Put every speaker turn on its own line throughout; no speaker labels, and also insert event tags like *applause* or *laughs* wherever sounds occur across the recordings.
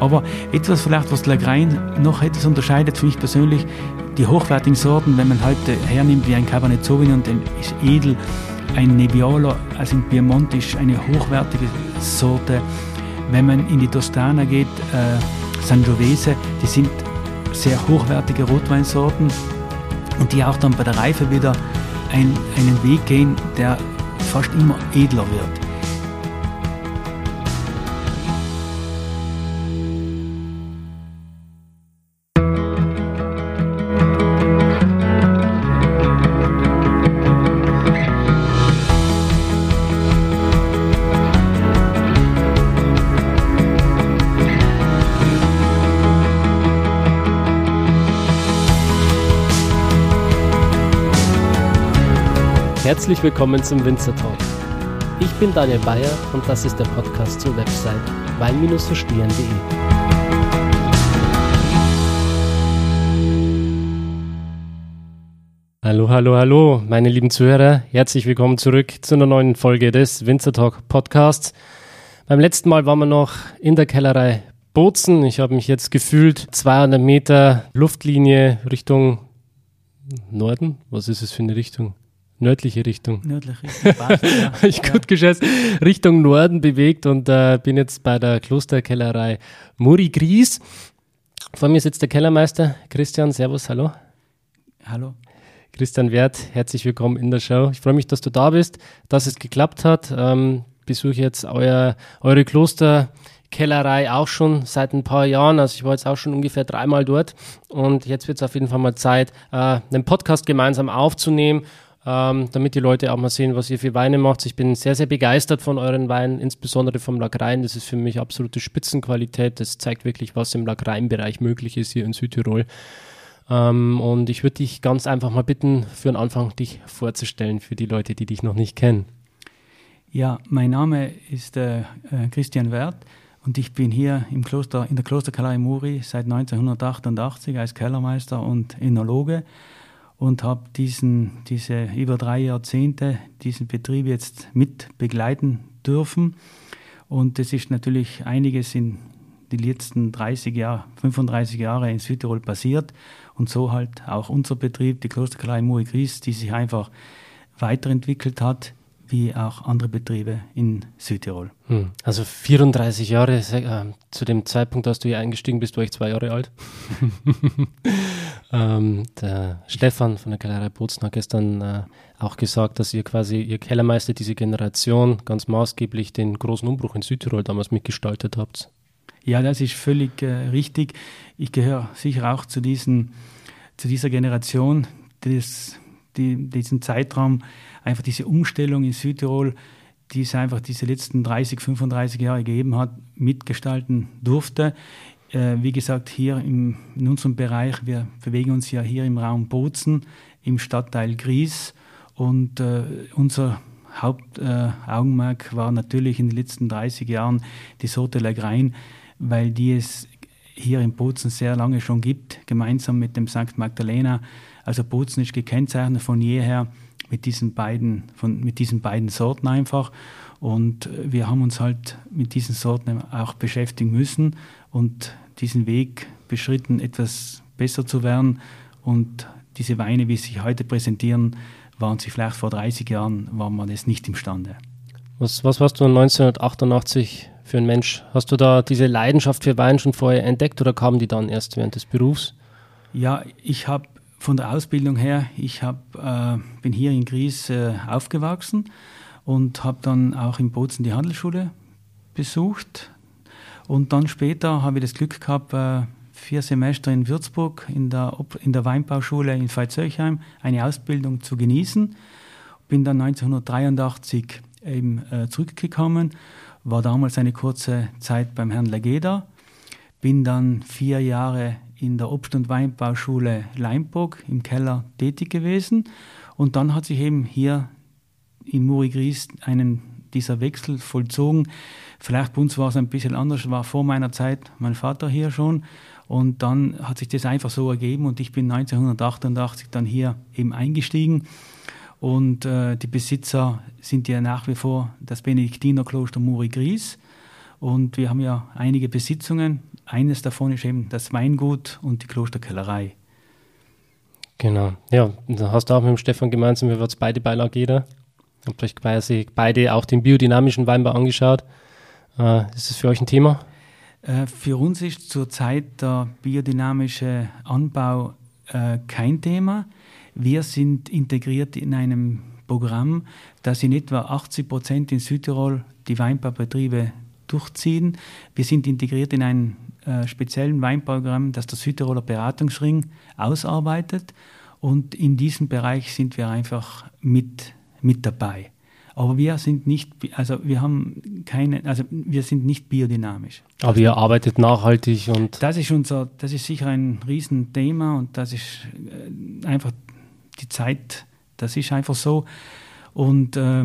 Aber etwas vielleicht, was Lagrein noch etwas unterscheidet für mich persönlich, die hochwertigen Sorten, wenn man heute hernimmt wie ein Cabernet Sauvignon, der ist edel, ein Nebbiolo, also in Piemont ist eine hochwertige Sorte. Wenn man in die Toskana geht, äh, Sangiovese, die sind sehr hochwertige Rotweinsorten und die auch dann bei der Reife wieder ein, einen Weg gehen, der fast immer edler wird.
Herzlich willkommen zum Winzer Talk. Ich bin Daniel Bayer und das ist der Podcast zur Website wein-verstehen.de. Hallo, hallo, hallo, meine lieben Zuhörer. Herzlich willkommen zurück zu einer neuen Folge des Winzer Talk Podcasts. Beim letzten Mal waren wir noch in der Kellerei Bozen. Ich habe mich jetzt gefühlt 200 Meter Luftlinie Richtung Norden. Was ist es für eine Richtung? Nördliche Richtung.
Nördliche Richtung. *laughs*
Basel, ja. ich gut geschätzt, Richtung Norden bewegt und äh, bin jetzt bei der Klosterkellerei Muri Gries. Vor mir sitzt der Kellermeister Christian. Servus, hallo.
Hallo.
Christian Wert, herzlich willkommen in der Show. Ich freue mich, dass du da bist, dass es geklappt hat. Ähm, besuche jetzt euer, eure Klosterkellerei auch schon seit ein paar Jahren. Also ich war jetzt auch schon ungefähr dreimal dort und jetzt wird es auf jeden Fall mal Zeit, äh, einen Podcast gemeinsam aufzunehmen ähm, damit die Leute auch mal sehen, was ihr für Weine macht. Ich bin sehr, sehr begeistert von euren Weinen, insbesondere vom Lagrein. Das ist für mich absolute Spitzenqualität. Das zeigt wirklich, was im Lagrein-Bereich möglich ist hier in Südtirol. Ähm, und ich würde dich ganz einfach mal bitten, für den Anfang dich vorzustellen für die Leute, die dich noch nicht kennen.
Ja, mein Name ist äh, äh Christian Wert und ich bin hier im Kloster, in der Klosterkellerei Muri seit 1988 als Kellermeister und Enologe und habe diesen, diese über drei Jahrzehnte diesen Betrieb jetzt mit begleiten dürfen. Und es ist natürlich einiges in den letzten 30 Jahre, 35 Jahre in Südtirol passiert. Und so halt auch unser Betrieb, die Klosterkelei Muri Gries, die sich einfach weiterentwickelt hat wie auch andere Betriebe in Südtirol.
Hm. Also 34 Jahre, äh, zu dem Zeitpunkt, als du hier eingestiegen bist, war ich zwei Jahre alt. *laughs* ähm, der Stefan von der Kellerei Bozen hat gestern äh, auch gesagt, dass ihr quasi, ihr Kellermeister, diese Generation, ganz maßgeblich den großen Umbruch in Südtirol damals mitgestaltet habt.
Ja, das ist völlig äh, richtig. Ich gehöre sicher auch zu, diesen, zu dieser Generation, des, die, diesen Zeitraum einfach diese Umstellung in Südtirol, die es einfach diese letzten 30, 35 Jahre gegeben hat, mitgestalten durfte. Äh, wie gesagt, hier im, in unserem Bereich, wir bewegen uns ja hier im Raum Bozen, im Stadtteil Gries und äh, unser Hauptaugenmerk äh, war natürlich in den letzten 30 Jahren die Sorte Lagrein, weil die es hier in Bozen sehr lange schon gibt, gemeinsam mit dem St. Magdalena. Also Bozen ist gekennzeichnet von jeher mit diesen beiden, von, mit diesen beiden Sorten einfach. Und wir haben uns halt mit diesen Sorten auch beschäftigen müssen und diesen Weg beschritten, etwas besser zu werden. Und diese Weine, wie sie sich heute präsentieren, waren sie vielleicht vor 30 Jahren, waren wir das nicht imstande.
Was, was warst du 1988 für ein Mensch? Hast du da diese Leidenschaft für Wein schon vorher entdeckt oder kam die dann erst während des Berufs?
Ja, ich habe von der Ausbildung her, ich hab, äh, bin hier in Gries äh, aufgewachsen und habe dann auch in Bozen die Handelsschule besucht. Und dann später habe ich das Glück gehabt, äh, vier Semester in Würzburg in der, in der Weinbauschule in Veitshöchheim eine Ausbildung zu genießen. Bin dann 1983 eben äh, zurückgekommen, war damals eine kurze Zeit beim Herrn Legeda, bin dann vier Jahre in der Obst- und Weinbauschule Leimburg im Keller tätig gewesen. Und dann hat sich eben hier in Muri-Gries einen dieser Wechsel vollzogen. Vielleicht bei uns war es ein bisschen anders, war vor meiner Zeit mein Vater hier schon. Und dann hat sich das einfach so ergeben und ich bin 1988 dann hier eben eingestiegen. Und äh, die Besitzer sind ja nach wie vor das Benediktinerkloster Muri Gries. Und wir haben ja einige Besitzungen eines davon ist eben das Weingut und die Klosterkellerei.
Genau. Ja, da hast du auch mit dem Stefan gemeinsam, wir waren beide bei Lageda. Habt euch quasi beide auch den biodynamischen Weinbau angeschaut. Äh, ist das für euch ein Thema?
Äh, für uns ist zurzeit der biodynamische Anbau äh, kein Thema. Wir sind integriert in einem Programm, das in etwa 80 Prozent in Südtirol die Weinbaubetriebe durchziehen. Wir sind integriert in einem äh, speziellen Weinprogramm, das der Südtiroler Beratungsring ausarbeitet. Und in diesem Bereich sind wir einfach mit, mit dabei. Aber wir sind nicht, also wir haben keine, also wir sind nicht biodynamisch.
Aber ihr arbeitet nachhaltig und.
Das ist unser, das ist sicher ein Riesenthema und das ist äh, einfach die Zeit, das ist einfach so. Und äh,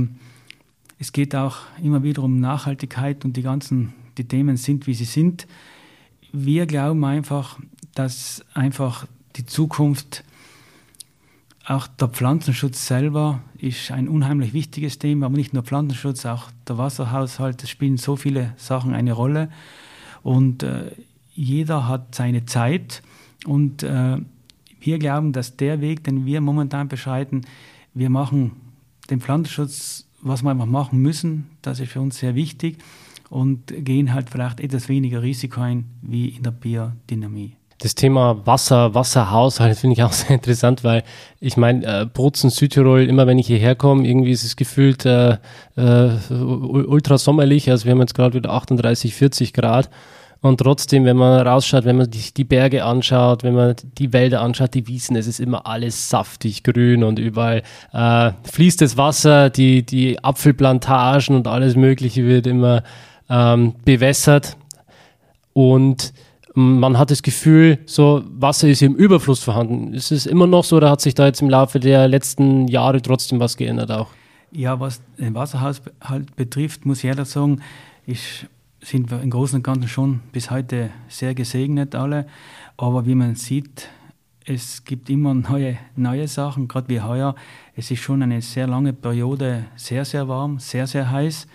es geht auch immer wieder um Nachhaltigkeit und die ganzen, die Themen sind, wie sie sind. Wir glauben einfach, dass einfach die Zukunft auch der Pflanzenschutz selber ist ein unheimlich wichtiges Thema, aber nicht nur Pflanzenschutz, auch der Wasserhaushalt, es spielen so viele Sachen eine Rolle. Und äh, jeder hat seine Zeit. Und äh, wir glauben, dass der Weg, den wir momentan beschreiten, wir machen den Pflanzenschutz, was wir einfach machen müssen, das ist für uns sehr wichtig und gehen halt vielleicht etwas weniger Risiko ein wie in der Biodynamie.
Das Thema Wasser, Wasserhaushalt finde ich auch *laughs* sehr interessant, weil ich meine, äh, Bozen, Südtirol, immer wenn ich hierher komme, irgendwie ist es gefühlt äh, äh, ultra sommerlich. Also wir haben jetzt gerade wieder 38, 40 Grad. Und trotzdem, wenn man rausschaut, wenn man die, die, Berge anschaut, wenn man die Wälder anschaut, die Wiesen, es ist immer alles saftig grün und überall äh, fließt das Wasser, die, die Apfelplantagen und alles Mögliche wird immer ähm, bewässert. Und man hat das Gefühl, so Wasser ist im Überfluss vorhanden. Ist es immer noch so oder hat sich da jetzt im Laufe der letzten Jahre trotzdem was geändert auch?
Ja, was den Wasserhaushalt betrifft, muss ich ehrlich sagen, ich, sind wir im Großen und Ganzen schon bis heute sehr gesegnet alle. Aber wie man sieht, es gibt immer *laughs* neue, neue Sachen, gerade wie heuer. Es ist schon eine sehr lange Periode sehr, sehr warm, sehr, sehr heiß.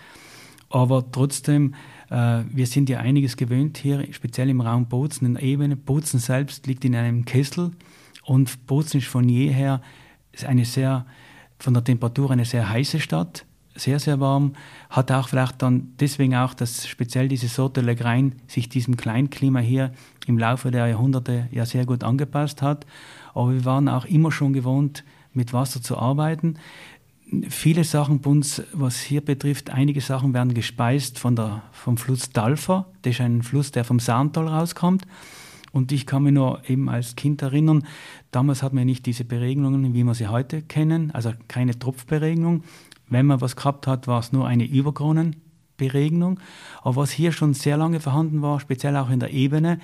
Aber trotzdem äh, wir sind ja einiges gewöhnt hier, speziell im Raum Bozen, in der Ebene. Bozen selbst liegt in einem Kessel und Bozen ist von jeher eine sehr, von der Temperatur eine sehr heiße Stadt, sehr, sehr warm, hat auch vielleicht dann deswegen auch, dass speziell diese Sorte Legrein sich diesem Kleinklima hier im Laufe der Jahrhunderte ja sehr gut angepasst hat. Aber wir waren auch immer schon gewohnt, mit Wasser zu arbeiten viele Sachen bei uns, was hier betrifft, einige Sachen werden gespeist von der, vom Fluss Dalfer. Das ist ein Fluss, der vom Saantal rauskommt. Und ich kann mich nur eben als Kind erinnern, damals hat man nicht diese Beregnungen, wie wir sie heute kennen, also keine Tropfberegnung. Wenn man was gehabt hat, war es nur eine Überkronenberegnung. Aber was hier schon sehr lange vorhanden war, speziell auch in der Ebene,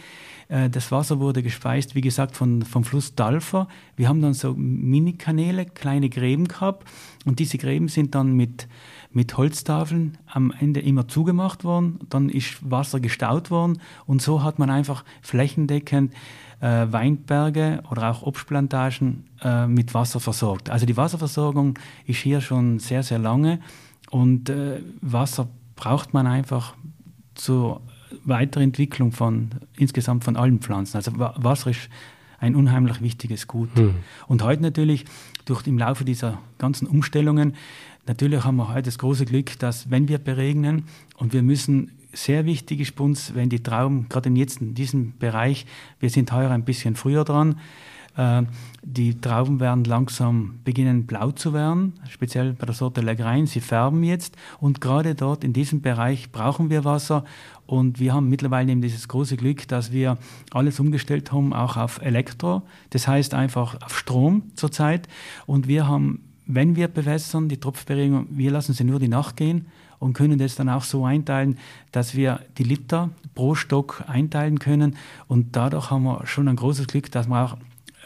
das Wasser wurde gespeist, wie gesagt, von, vom Fluss Dalfer. Wir haben dann so Mini-Kanäle, kleine Gräben gehabt und diese Gräben sind dann mit, mit Holztafeln am Ende immer zugemacht worden. Dann ist Wasser gestaut worden und so hat man einfach flächendeckend äh, Weinberge oder auch Obstplantagen äh, mit Wasser versorgt. Also die Wasserversorgung ist hier schon sehr, sehr lange und äh, Wasser braucht man einfach zur Weiterentwicklung von insgesamt von allen Pflanzen. Also Wasser ist ein unheimlich wichtiges Gut. Hm. Und heute natürlich, durch im Laufe dieser ganzen Umstellungen, natürlich haben wir heute das große Glück, dass wenn wir beregnen und wir müssen sehr wichtig ist bei uns, wenn die Trauben, gerade in, jetzt in diesem Bereich, wir sind heuer ein bisschen früher dran, die Trauben werden langsam beginnen blau zu werden, speziell bei der Sorte Legrein. Sie färben jetzt und gerade dort in diesem Bereich brauchen wir Wasser und wir haben mittlerweile eben dieses große Glück, dass wir alles umgestellt haben, auch auf Elektro. Das heißt einfach auf Strom zurzeit. Und wir haben, wenn wir bewässern, die Tropfberegung, wir lassen sie nur die Nacht gehen und können das dann auch so einteilen, dass wir die Liter pro Stock einteilen können. Und dadurch haben wir schon ein großes Glück, dass wir auch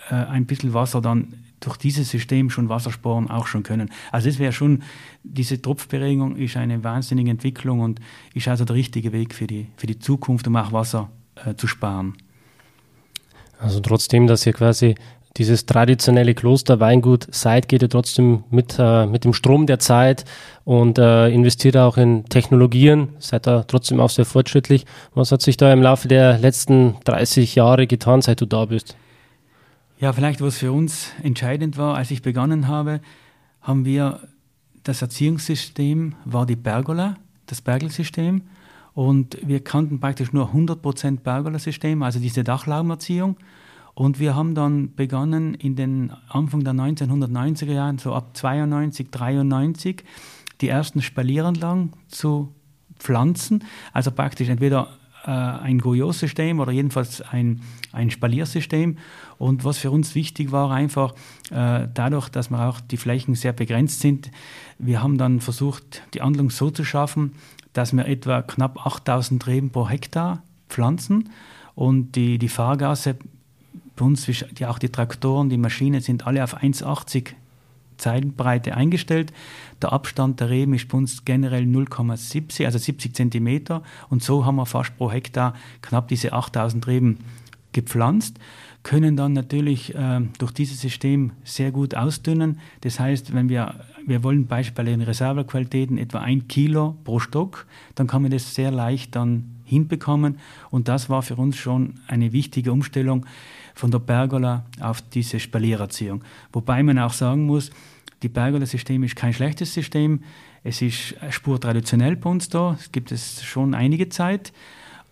äh, ein bisschen Wasser dann durch dieses System schon Wasser sparen auch schon können. Also das wäre schon, diese Tropfberegung ist eine wahnsinnige Entwicklung und ist also der richtige Weg für die, für die Zukunft, um auch Wasser äh, zu sparen.
Also trotzdem, dass ihr quasi dieses traditionelle Klosterweingut Seid geht ja trotzdem mit, äh, mit dem Strom der Zeit und äh, investiert auch in Technologien, seid da trotzdem auch sehr fortschrittlich. Was hat sich da im Laufe der letzten 30 Jahre getan, seit du da bist?
Ja, vielleicht was für uns entscheidend war, als ich begonnen habe, haben wir das Erziehungssystem war die Pergola, das Bergelsystem. Und wir kannten praktisch nur 100% Pergola-System, also diese Dachlaumerziehung. Und wir haben dann begonnen in den Anfang der 1990er Jahre, so ab 92, 93, die ersten Spalieranlagen zu pflanzen. Also praktisch entweder äh, ein Gouillot-System oder jedenfalls ein, ein Spaliersystem. Und was für uns wichtig war, einfach äh, dadurch, dass wir auch die Flächen sehr begrenzt sind, wir haben dann versucht, die Anlung so zu schaffen, dass wir etwa knapp 8000 Reben pro Hektar pflanzen und die, die Fahrgasse bei uns, auch die Traktoren, die Maschinen sind alle auf 1,80 Zeitenbreite eingestellt. Der Abstand der Reben ist bei uns generell 0,70, also 70 Zentimeter. Und so haben wir fast pro Hektar knapp diese 8000 Reben gepflanzt können dann natürlich äh, durch dieses System sehr gut ausdünnen. Das heißt, wenn wir, wir wollen beispielsweise in Reservequalitäten etwa ein Kilo pro Stock, dann kann man das sehr leicht dann hinbekommen. Und das war für uns schon eine wichtige Umstellung von der Pergola auf diese Spaliererziehung. Wobei man auch sagen muss, die Pergola-System ist kein schlechtes System. Es ist spurtraditionell bei uns da. Es gibt es schon einige Zeit.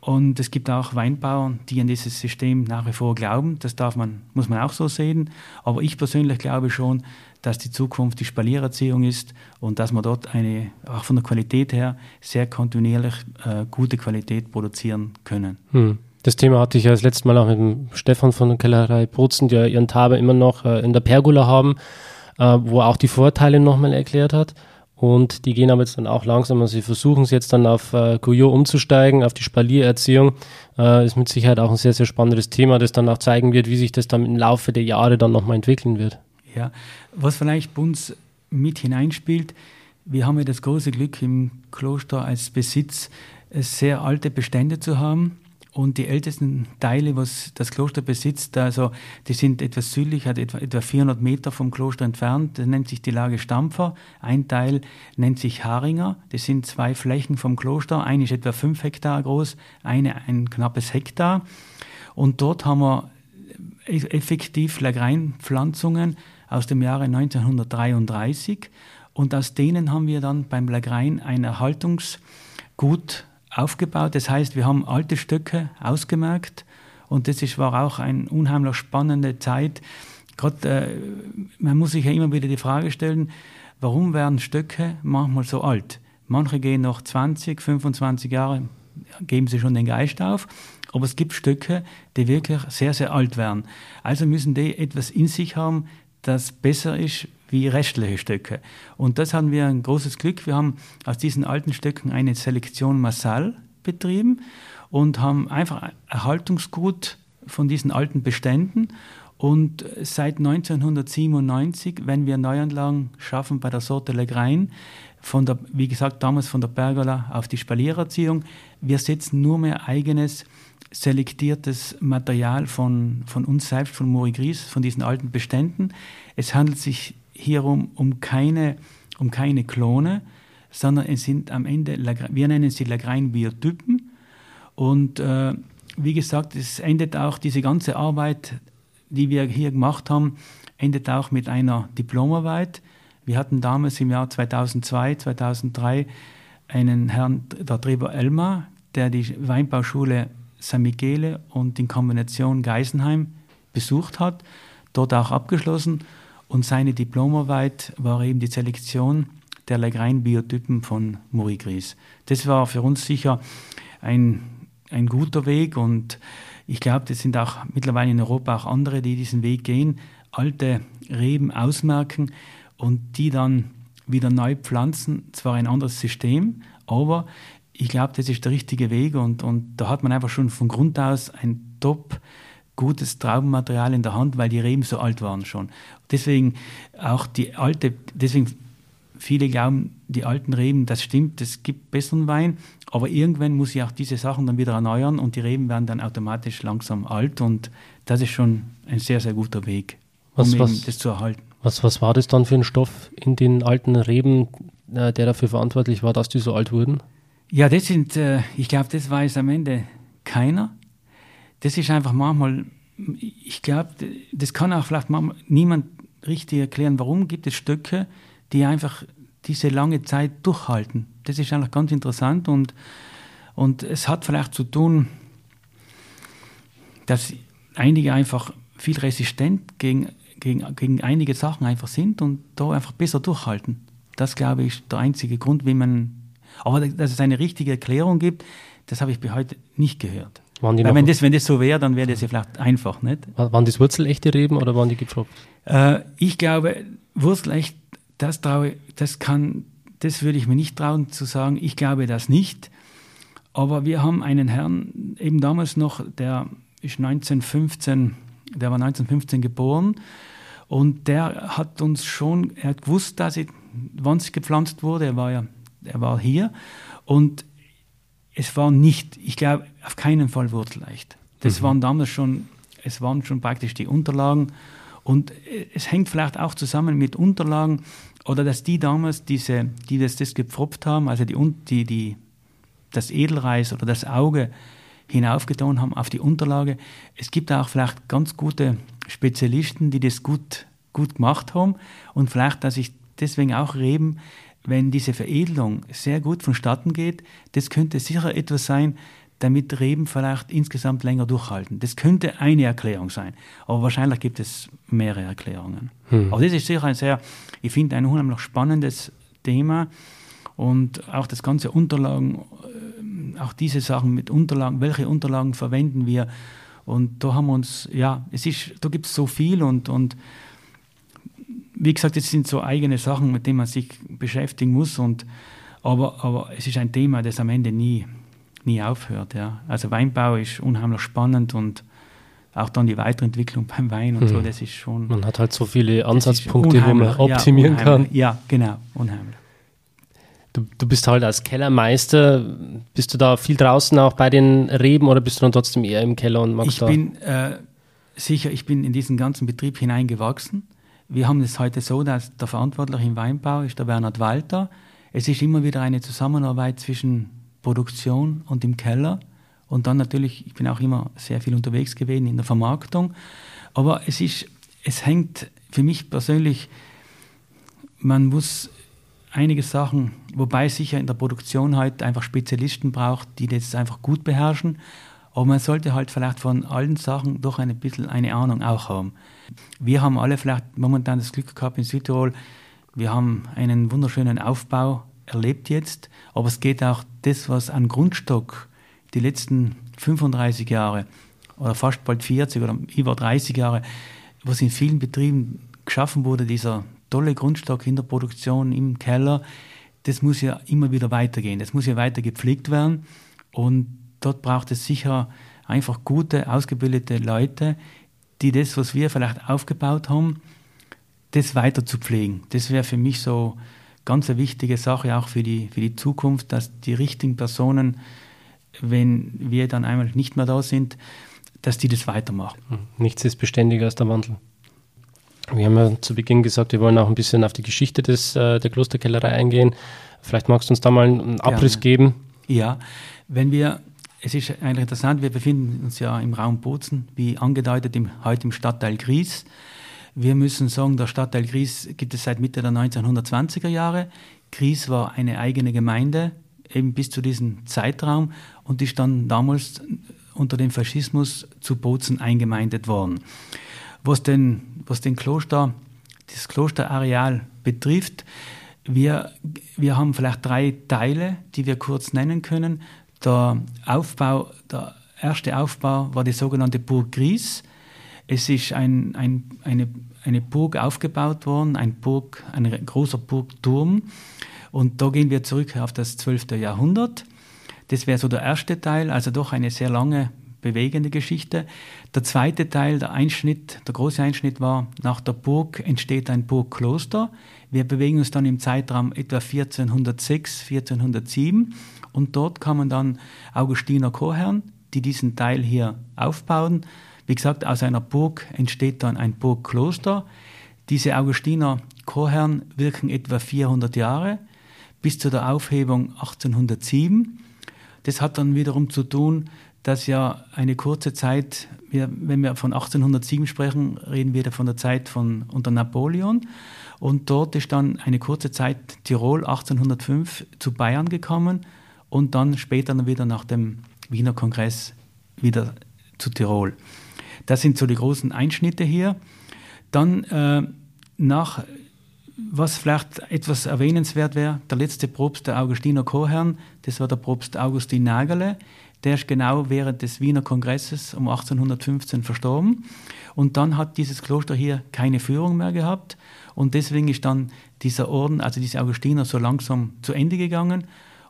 Und es gibt auch Weinbauern, die an dieses System nach wie vor glauben. Das darf man, muss man auch so sehen. Aber ich persönlich glaube schon, dass die Zukunft die Spaliererziehung ist und dass man dort eine, auch von der Qualität her, sehr kontinuierlich äh, gute Qualität produzieren können.
Hm. Das Thema hatte ich ja das letzte Mal auch mit dem Stefan von der Kellerei Bozen, der ihren Taber immer noch äh, in der Pergola haben, äh, wo er auch die Vorteile nochmal erklärt hat. Und die gehen aber jetzt dann auch langsam, also sie versuchen es jetzt dann auf äh, Guyot umzusteigen, auf die Spaliererziehung. Äh, ist mit Sicherheit auch ein sehr, sehr spannendes Thema, das dann auch zeigen wird, wie sich das dann im Laufe der Jahre dann nochmal entwickeln wird.
Ja, was vielleicht bei uns mit hineinspielt, wir haben ja das große Glück im Kloster als Besitz sehr alte Bestände zu haben und die ältesten Teile, was das Kloster besitzt, also die sind etwas südlich, hat etwa, etwa 400 Meter vom Kloster entfernt. Das nennt sich die Lage Stampfer. Ein Teil nennt sich Haringer. Das sind zwei Flächen vom Kloster. Eine ist etwa 5 Hektar groß, eine ein knappes Hektar. Und dort haben wir effektiv Lagreinpflanzungen aus dem Jahre 1933. Und aus denen haben wir dann beim Lagrein ein Erhaltungsgut aufgebaut. Das heißt, wir haben alte Stöcke ausgemerkt und das ist, war auch eine unheimlich spannende Zeit. Gerade, äh, man muss sich ja immer wieder die Frage stellen, warum werden Stöcke manchmal so alt? Manche gehen noch 20, 25 Jahre, geben sie schon den Geist auf. Aber es gibt Stöcke, die wirklich sehr, sehr alt werden. Also müssen die etwas in sich haben, das besser ist wie restliche Stöcke. Und das haben wir ein großes Glück. Wir haben aus diesen alten Stöcken eine Selektion Massal betrieben und haben einfach Erhaltungsgut von diesen alten Beständen. Und seit 1997, wenn wir Neuanlagen schaffen bei der Sorte Legrein, von der, wie gesagt, damals von der Pergola auf die Spaliererziehung, wir setzen nur mehr eigenes selektiertes Material von, von uns selbst, von Mori Gries, von diesen alten Beständen. Es handelt sich hierum um keine, um keine Klone, sondern es sind am Ende, wir nennen sie Lagrein-Biotypen. Und äh, wie gesagt, es endet auch diese ganze Arbeit, die wir hier gemacht haben, endet auch mit einer Diplomarbeit. Wir hatten damals im Jahr 2002, 2003 einen Herrn, der Treber Elmar, der die Weinbauschule San Michele und in Kombination Geisenheim besucht hat, dort auch abgeschlossen und seine Diplomarbeit war eben die Selektion der Legrein-Biotypen von Murigris. Das war für uns sicher ein, ein guter Weg und ich glaube, es sind auch mittlerweile in Europa auch andere, die diesen Weg gehen, alte Reben ausmerken und die dann wieder neu pflanzen. Zwar ein anderes System, aber ich glaube, das ist der richtige Weg und, und da hat man einfach schon von Grund aus ein top gutes Traubenmaterial in der Hand, weil die Reben so alt waren schon. Deswegen auch die alte, deswegen viele glauben, die alten Reben, das stimmt, es gibt besseren Wein, aber irgendwann muss ich auch diese Sachen dann wieder erneuern und die Reben werden dann automatisch langsam alt und das ist schon ein sehr, sehr guter Weg.
was, um was, das zu erhalten. Was, was war das dann für ein Stoff in den alten Reben, äh, der dafür verantwortlich war, dass die so alt wurden?
Ja, das sind, äh, ich glaube, das weiß am Ende keiner. Das ist einfach manchmal, ich glaube, das kann auch vielleicht niemand richtig erklären, warum gibt es Stöcke, die einfach diese lange Zeit durchhalten. Das ist eigentlich ganz interessant und, und es hat vielleicht zu tun, dass einige einfach viel resistent gegen, gegen, gegen einige Sachen einfach sind und da einfach besser durchhalten. Das, glaube ich, ist der einzige Grund, wie man. Aber dass es eine richtige Erklärung gibt, das habe ich bis heute nicht gehört. Weil wenn das, wenn das so wäre, dann wäre das ja vielleicht einfach, nicht?
Waren das wurzelechte Reben oder waren die gepfropft?
Äh, ich glaube, wurzelecht, das traue, das kann, das würde ich mir nicht trauen zu sagen. Ich glaube das nicht. Aber wir haben einen Herrn, eben damals noch, der ist 1915, der war 1915 geboren und der hat uns schon, er hat gewusst, dass ich, wann sie gepflanzt wurde, er war ja, er war hier und es war nicht, ich glaube, auf keinen Fall wurzleicht. Das mhm. waren damals schon, es waren schon praktisch die Unterlagen und es hängt vielleicht auch zusammen mit Unterlagen oder dass die damals diese, die das, das gepfropft haben, also die, die, die, das Edelreis oder das Auge hinaufgetan haben auf die Unterlage. Es gibt auch vielleicht ganz gute Spezialisten, die das gut, gut gemacht haben und vielleicht, dass ich deswegen auch Reben, wenn diese Veredelung sehr gut vonstatten geht, das könnte sicher etwas sein, damit Reben vielleicht insgesamt länger durchhalten. Das könnte eine Erklärung sein, aber wahrscheinlich gibt es mehrere Erklärungen. Hm. Aber das ist sicher ein sehr, ich finde, ein unheimlich spannendes Thema und auch das ganze Unterlagen auch diese Sachen mit Unterlagen, welche Unterlagen verwenden wir? Und da haben wir uns, ja, es ist, da gibt es so viel und, und wie gesagt, es sind so eigene Sachen, mit denen man sich beschäftigen muss. Und, aber, aber es ist ein Thema, das am Ende nie, nie aufhört. Ja. Also Weinbau ist unheimlich spannend und auch dann die Weiterentwicklung *laughs* beim Wein und hm. so, das ist schon.
Man hat halt so viele Ansatzpunkte, wo man optimieren
ja,
kann.
Ja, genau, unheimlich.
Du, du bist halt als Kellermeister, bist du da viel draußen auch bei den Reben oder bist du dann trotzdem eher im Keller und
magst Ich da? bin äh, sicher, ich bin in diesen ganzen Betrieb hineingewachsen. Wir haben es heute so, dass der Verantwortliche im Weinbau ist der Bernhard Walter. Es ist immer wieder eine Zusammenarbeit zwischen Produktion und im Keller. Und dann natürlich, ich bin auch immer sehr viel unterwegs gewesen in der Vermarktung. Aber es ist, es hängt für mich persönlich, man muss einige Sachen, wobei sicher in der Produktion halt einfach Spezialisten braucht, die das einfach gut beherrschen. Aber man sollte halt vielleicht von allen Sachen doch ein bisschen eine Ahnung auch haben. Wir haben alle vielleicht momentan das Glück gehabt in Südtirol, wir haben einen wunderschönen Aufbau erlebt jetzt, aber es geht auch das, was an Grundstock die letzten 35 Jahre oder fast bald 40 oder über 30 Jahre, was in vielen Betrieben geschaffen wurde, dieser tolle Grundstock in der Produktion, im Keller, das muss ja immer wieder weitergehen. Das muss ja weiter gepflegt werden. Und dort braucht es sicher einfach gute, ausgebildete Leute, die das, was wir vielleicht aufgebaut haben, das weiter zu pflegen. Das wäre für mich so ganz eine wichtige Sache auch für die, für die Zukunft, dass die richtigen Personen, wenn wir dann einmal nicht mehr da sind, dass die das weitermachen.
Nichts ist beständiger als der Wandel. Wir haben ja zu Beginn gesagt, wir wollen auch ein bisschen auf die Geschichte des, äh, der Klosterkellerei eingehen. Vielleicht magst du uns da mal einen Abriss ja. geben.
Ja, wenn wir, es ist eigentlich interessant, wir befinden uns ja im Raum Bozen, wie angedeutet im, heute im Stadtteil Gries. Wir müssen sagen, der Stadtteil Gries gibt es seit Mitte der 1920er Jahre. Gries war eine eigene Gemeinde, eben bis zu diesem Zeitraum und ist dann damals unter dem Faschismus zu Bozen eingemeindet worden. Was den, was den Kloster, das Klosterareal betrifft, wir, wir haben vielleicht drei Teile, die wir kurz nennen können. Der Aufbau, der erste Aufbau war die sogenannte Burg Gries. Es ist ein, ein, eine, eine Burg aufgebaut worden, ein, Burg, ein großer Burgturm. Und da gehen wir zurück auf das 12. Jahrhundert. Das wäre so der erste Teil, also doch eine sehr lange bewegende Geschichte. Der zweite Teil, der Einschnitt, der große Einschnitt war, nach der Burg entsteht ein Burgkloster. Wir bewegen uns dann im Zeitraum etwa 1406, 1407 und dort kamen dann Augustiner Chorherren, die diesen Teil hier aufbauen. Wie gesagt, aus einer Burg entsteht dann ein Burgkloster. Diese Augustiner Chorherren wirken etwa 400 Jahre bis zu der Aufhebung 1807. Das hat dann wiederum zu tun, dass ja eine kurze Zeit, wenn wir von 1807 sprechen, reden wir von der Zeit von unter Napoleon. Und dort ist dann eine kurze Zeit Tirol 1805 zu Bayern gekommen und dann später dann wieder nach dem Wiener Kongress wieder zu Tirol. Das sind so die großen Einschnitte hier. Dann äh, nach, was vielleicht etwas erwähnenswert wäre, der letzte Propst der Augustiner Chorherren, das war der Propst Augustin Nagele. Der ist genau während des Wiener Kongresses um 1815 verstorben. Und dann hat dieses Kloster hier keine Führung mehr gehabt. Und deswegen ist dann dieser Orden, also diese Augustiner, so langsam zu Ende gegangen.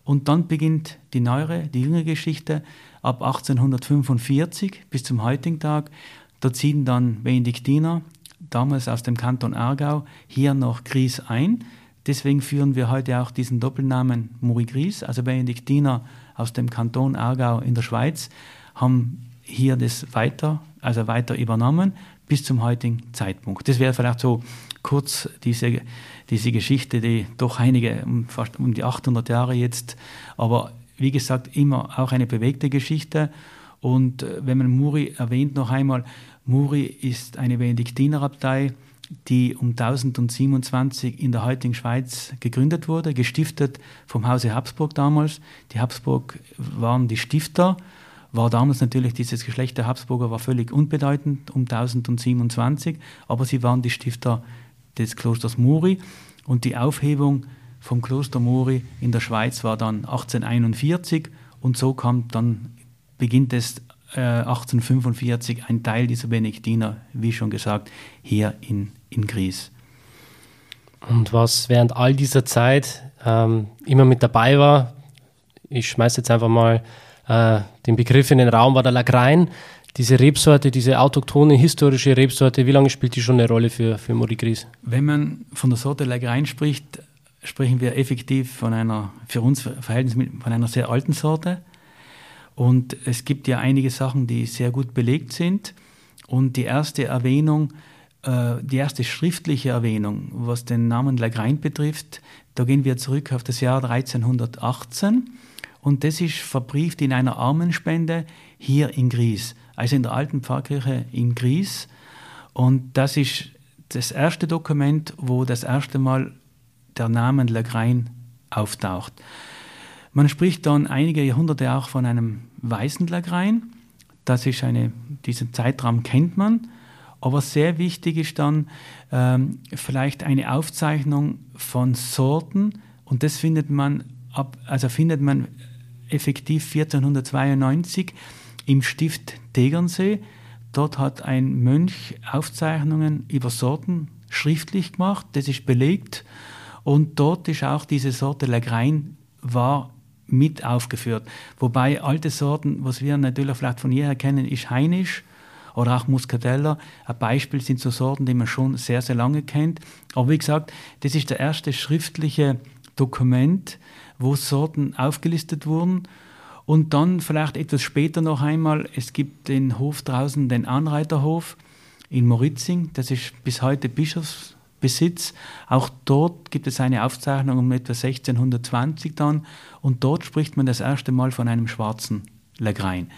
Und dann beginnt die neuere, die jüngere Geschichte ab 1845 bis zum heutigen Tag. Da ziehen dann Benediktiner, damals aus dem Kanton Aargau, hier nach Gries ein. Deswegen führen wir heute auch diesen Doppelnamen Muri Gries, also Benediktiner aus dem Kanton Aargau in der Schweiz, haben hier das weiter, also weiter übernommen bis zum heutigen Zeitpunkt. Das wäre vielleicht so kurz diese, diese Geschichte, die doch einige, fast um die 800 Jahre jetzt, aber wie gesagt, immer auch eine bewegte Geschichte. Und äh, wenn man Muri erwähnt noch einmal, Muri ist eine Benediktinerabtei, die um 1027 in der heutigen Schweiz gegründet wurde, gestiftet vom Hause Habsburg damals. Die Habsburg waren die Stifter, war damals natürlich dieses Geschlecht der Habsburger war völlig unbedeutend um 1027, aber sie waren die Stifter des Klosters Muri und die Aufhebung vom Kloster Muri in der Schweiz war dann 1841 und so kam dann beginnt es 1845 äh, ein Teil dieser Benediktiner, wie schon gesagt, hier in, in Gries.
Und was während all dieser Zeit ähm, immer mit dabei war, ich schmeiße jetzt einfach mal äh, den Begriff in den Raum, war der Lagrein. Diese Rebsorte, diese autochtone historische Rebsorte, wie lange spielt die schon eine Rolle für, für Muri Gries?
Wenn man von der Sorte Lagrein spricht, sprechen wir effektiv von einer, für uns Verhältnis von einer sehr alten Sorte. Und es gibt ja einige Sachen, die sehr gut belegt sind. Und die erste Erwähnung, äh, die erste schriftliche Erwähnung, was den Namen Lagrein betrifft, da gehen wir zurück auf das Jahr 1318. Und das ist verbrieft in einer Armenspende hier in Gries, also in der alten Pfarrkirche in Gries. Und das ist das erste Dokument, wo das erste Mal der Name Lagrein auftaucht. Man spricht dann einige Jahrhunderte auch von einem Weißenlagrein. Das ist eine, diesen Zeitraum kennt man. Aber sehr wichtig ist dann ähm, vielleicht eine Aufzeichnung von Sorten und das findet man ab, also findet man effektiv 1492 im Stift Tegernsee. Dort hat ein Mönch Aufzeichnungen über Sorten schriftlich gemacht, das ist belegt und dort ist auch diese Sorte Lagrein war mit aufgeführt. Wobei alte Sorten, was wir natürlich vielleicht von jeher kennen, ist Heinisch oder auch Muscatella. Ein Beispiel sind so Sorten, die man schon sehr, sehr lange kennt. Aber wie gesagt, das ist der erste schriftliche Dokument, wo Sorten aufgelistet wurden. Und dann vielleicht etwas später noch einmal, es gibt den Hof draußen, den Anreiterhof in Moritzing, das ist bis heute Bischofs Besitz. Auch dort gibt es eine Aufzeichnung um etwa 1620 dann und dort spricht man das erste Mal von einem schwarzen Legrein.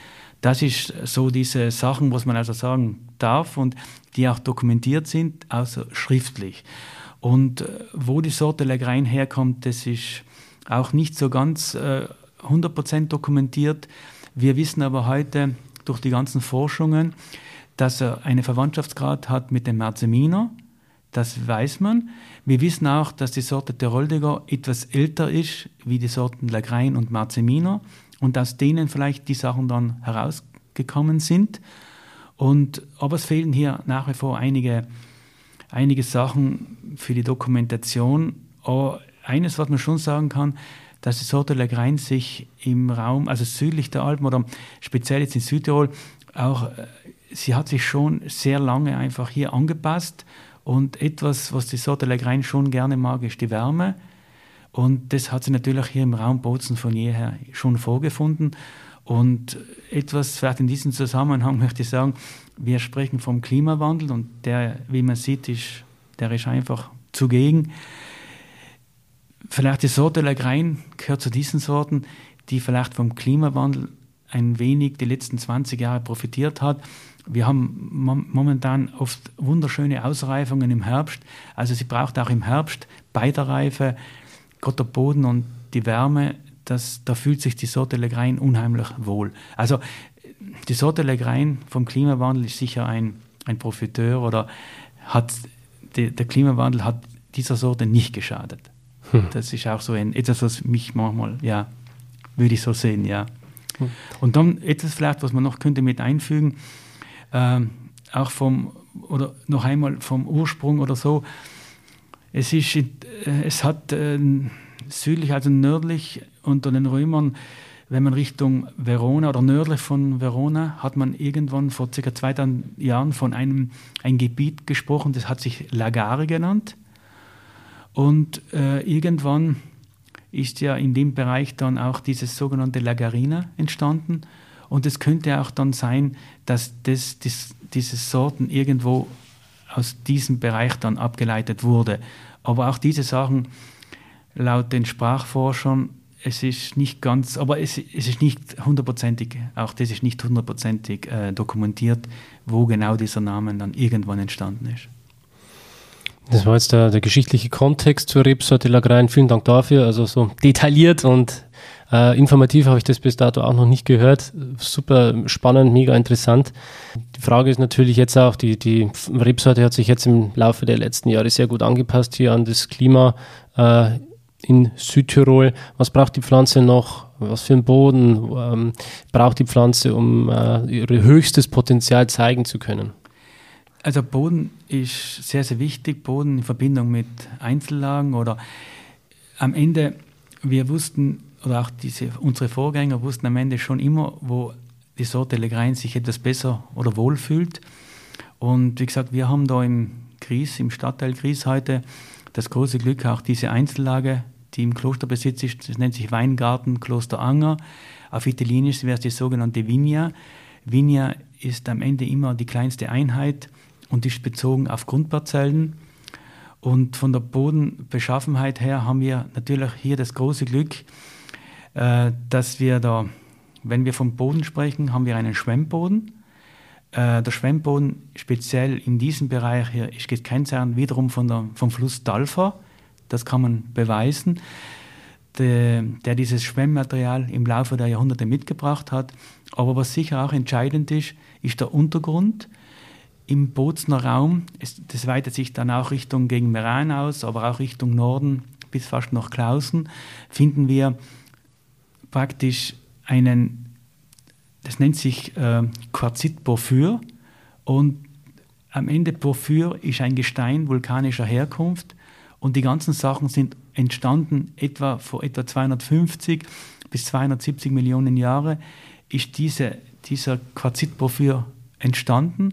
Das ist so diese Sachen, was man also sagen darf und die auch dokumentiert sind, also schriftlich. Und äh, wo die Sorte Legrein herkommt, das ist auch nicht so ganz äh, 100% dokumentiert. Wir wissen aber heute durch die ganzen Forschungen, dass er eine Verwandtschaftsgrad hat mit dem Merzeminer das weiß man. Wir wissen auch, dass die Sorte Teroldiger etwas älter ist wie die Sorten Lagrein und Marzeminer und aus denen vielleicht die Sachen dann herausgekommen sind. Und, aber es fehlen hier nach wie vor einige, einige Sachen für die Dokumentation. Aber eines, was man schon sagen kann, dass die Sorte Lagrein sich im Raum, also südlich der Alpen oder speziell jetzt in Südtirol, auch, äh, sie hat sich schon sehr lange einfach hier angepasst und etwas, was die Sorte Legrein schon gerne mag, ist die Wärme. Und das hat sie natürlich hier im Raum Bozen von jeher schon vorgefunden. Und etwas vielleicht in diesem Zusammenhang *laughs* möchte ich sagen, wir sprechen vom Klimawandel und der, wie man sieht, ist, der ist einfach zugegen. Vielleicht die Sorte Lagrein gehört zu diesen Sorten, die vielleicht vom Klimawandel ein wenig die letzten 20 Jahre profitiert hat. Wir haben momentan oft wunderschöne Ausreifungen im Herbst. Also sie braucht auch im Herbst bei der Reife, Gott der Boden und die Wärme, das, da fühlt sich die Sorte Legrein unheimlich wohl. Also die Sorte Legrein vom Klimawandel ist sicher ein, ein Profiteur oder hat der Klimawandel hat dieser Sorte nicht geschadet. Hm. Das ist auch so ein, etwas, was mich manchmal, ja, würde ich so sehen, ja. Und dann etwas vielleicht, was man noch könnte mit einfügen, äh, auch vom, oder noch einmal vom Ursprung oder so. Es ist, äh, es hat äh, südlich, also nördlich unter den Römern, wenn man Richtung Verona oder nördlich von Verona, hat man irgendwann vor ca. 2000 Jahren von einem ein Gebiet gesprochen, das hat sich Lagare genannt. Und äh, irgendwann ist ja in dem Bereich dann auch dieses sogenannte Lagarina entstanden. Und es könnte auch dann sein, dass das, das, diese Sorten irgendwo aus diesem Bereich dann abgeleitet wurde. Aber auch diese Sachen, laut den Sprachforschern, es ist nicht ganz, aber es, es ist nicht hundertprozentig, auch das ist nicht hundertprozentig äh, dokumentiert, wo genau dieser Name dann irgendwann entstanden ist.
Das war jetzt der, der geschichtliche Kontext zur Rebsorte Lagrein. Vielen Dank dafür. Also so detailliert und äh, informativ habe ich das bis dato auch noch nicht gehört. Super spannend, mega interessant. Die Frage ist natürlich jetzt auch, die, die Rebsorte hat sich jetzt im Laufe der letzten Jahre sehr gut angepasst hier an das Klima äh, in Südtirol. Was braucht die Pflanze noch? Was für einen Boden ähm, braucht die Pflanze, um äh, ihr höchstes Potenzial zeigen zu können?
Also Boden ist sehr, sehr wichtig. Boden in Verbindung mit Einzellagen oder am Ende, wir wussten, oder auch diese, unsere Vorgänger wussten am Ende schon immer, wo die Sorte Legrein sich etwas besser oder wohl fühlt. Und wie gesagt, wir haben da im Gries, im Stadtteil Gries heute das große Glück, auch diese Einzellage, die im Klosterbesitz ist, das nennt sich Weingarten Kloster Anger. Auf Italienisch wäre es die sogenannte Vigna. Vigna ist am Ende immer die kleinste Einheit und ist bezogen auf Grundparzellen. Und von der Bodenbeschaffenheit her haben wir natürlich hier das große Glück, äh, dass wir da, wenn wir vom Boden sprechen, haben wir einen Schwemmboden. Äh, der Schwemmboden speziell in diesem Bereich hier ist gekennzeichnet wiederum von der, vom Fluss Dalfa. Das kann man beweisen, der, der dieses Schwemmmaterial im Laufe der Jahrhunderte mitgebracht hat. Aber was sicher auch entscheidend ist, ist der Untergrund im Bozner Raum. Das weitet sich dann auch Richtung gegen Meran aus, aber auch Richtung Norden bis fast nach Klausen, finden wir praktisch einen, das nennt sich äh, Quarzitporphyr und am Ende Porphyr ist ein Gestein vulkanischer Herkunft. Und die ganzen Sachen sind entstanden etwa vor etwa 250 bis 270 Millionen Jahre ist diese, dieser Quarzitporphyr entstanden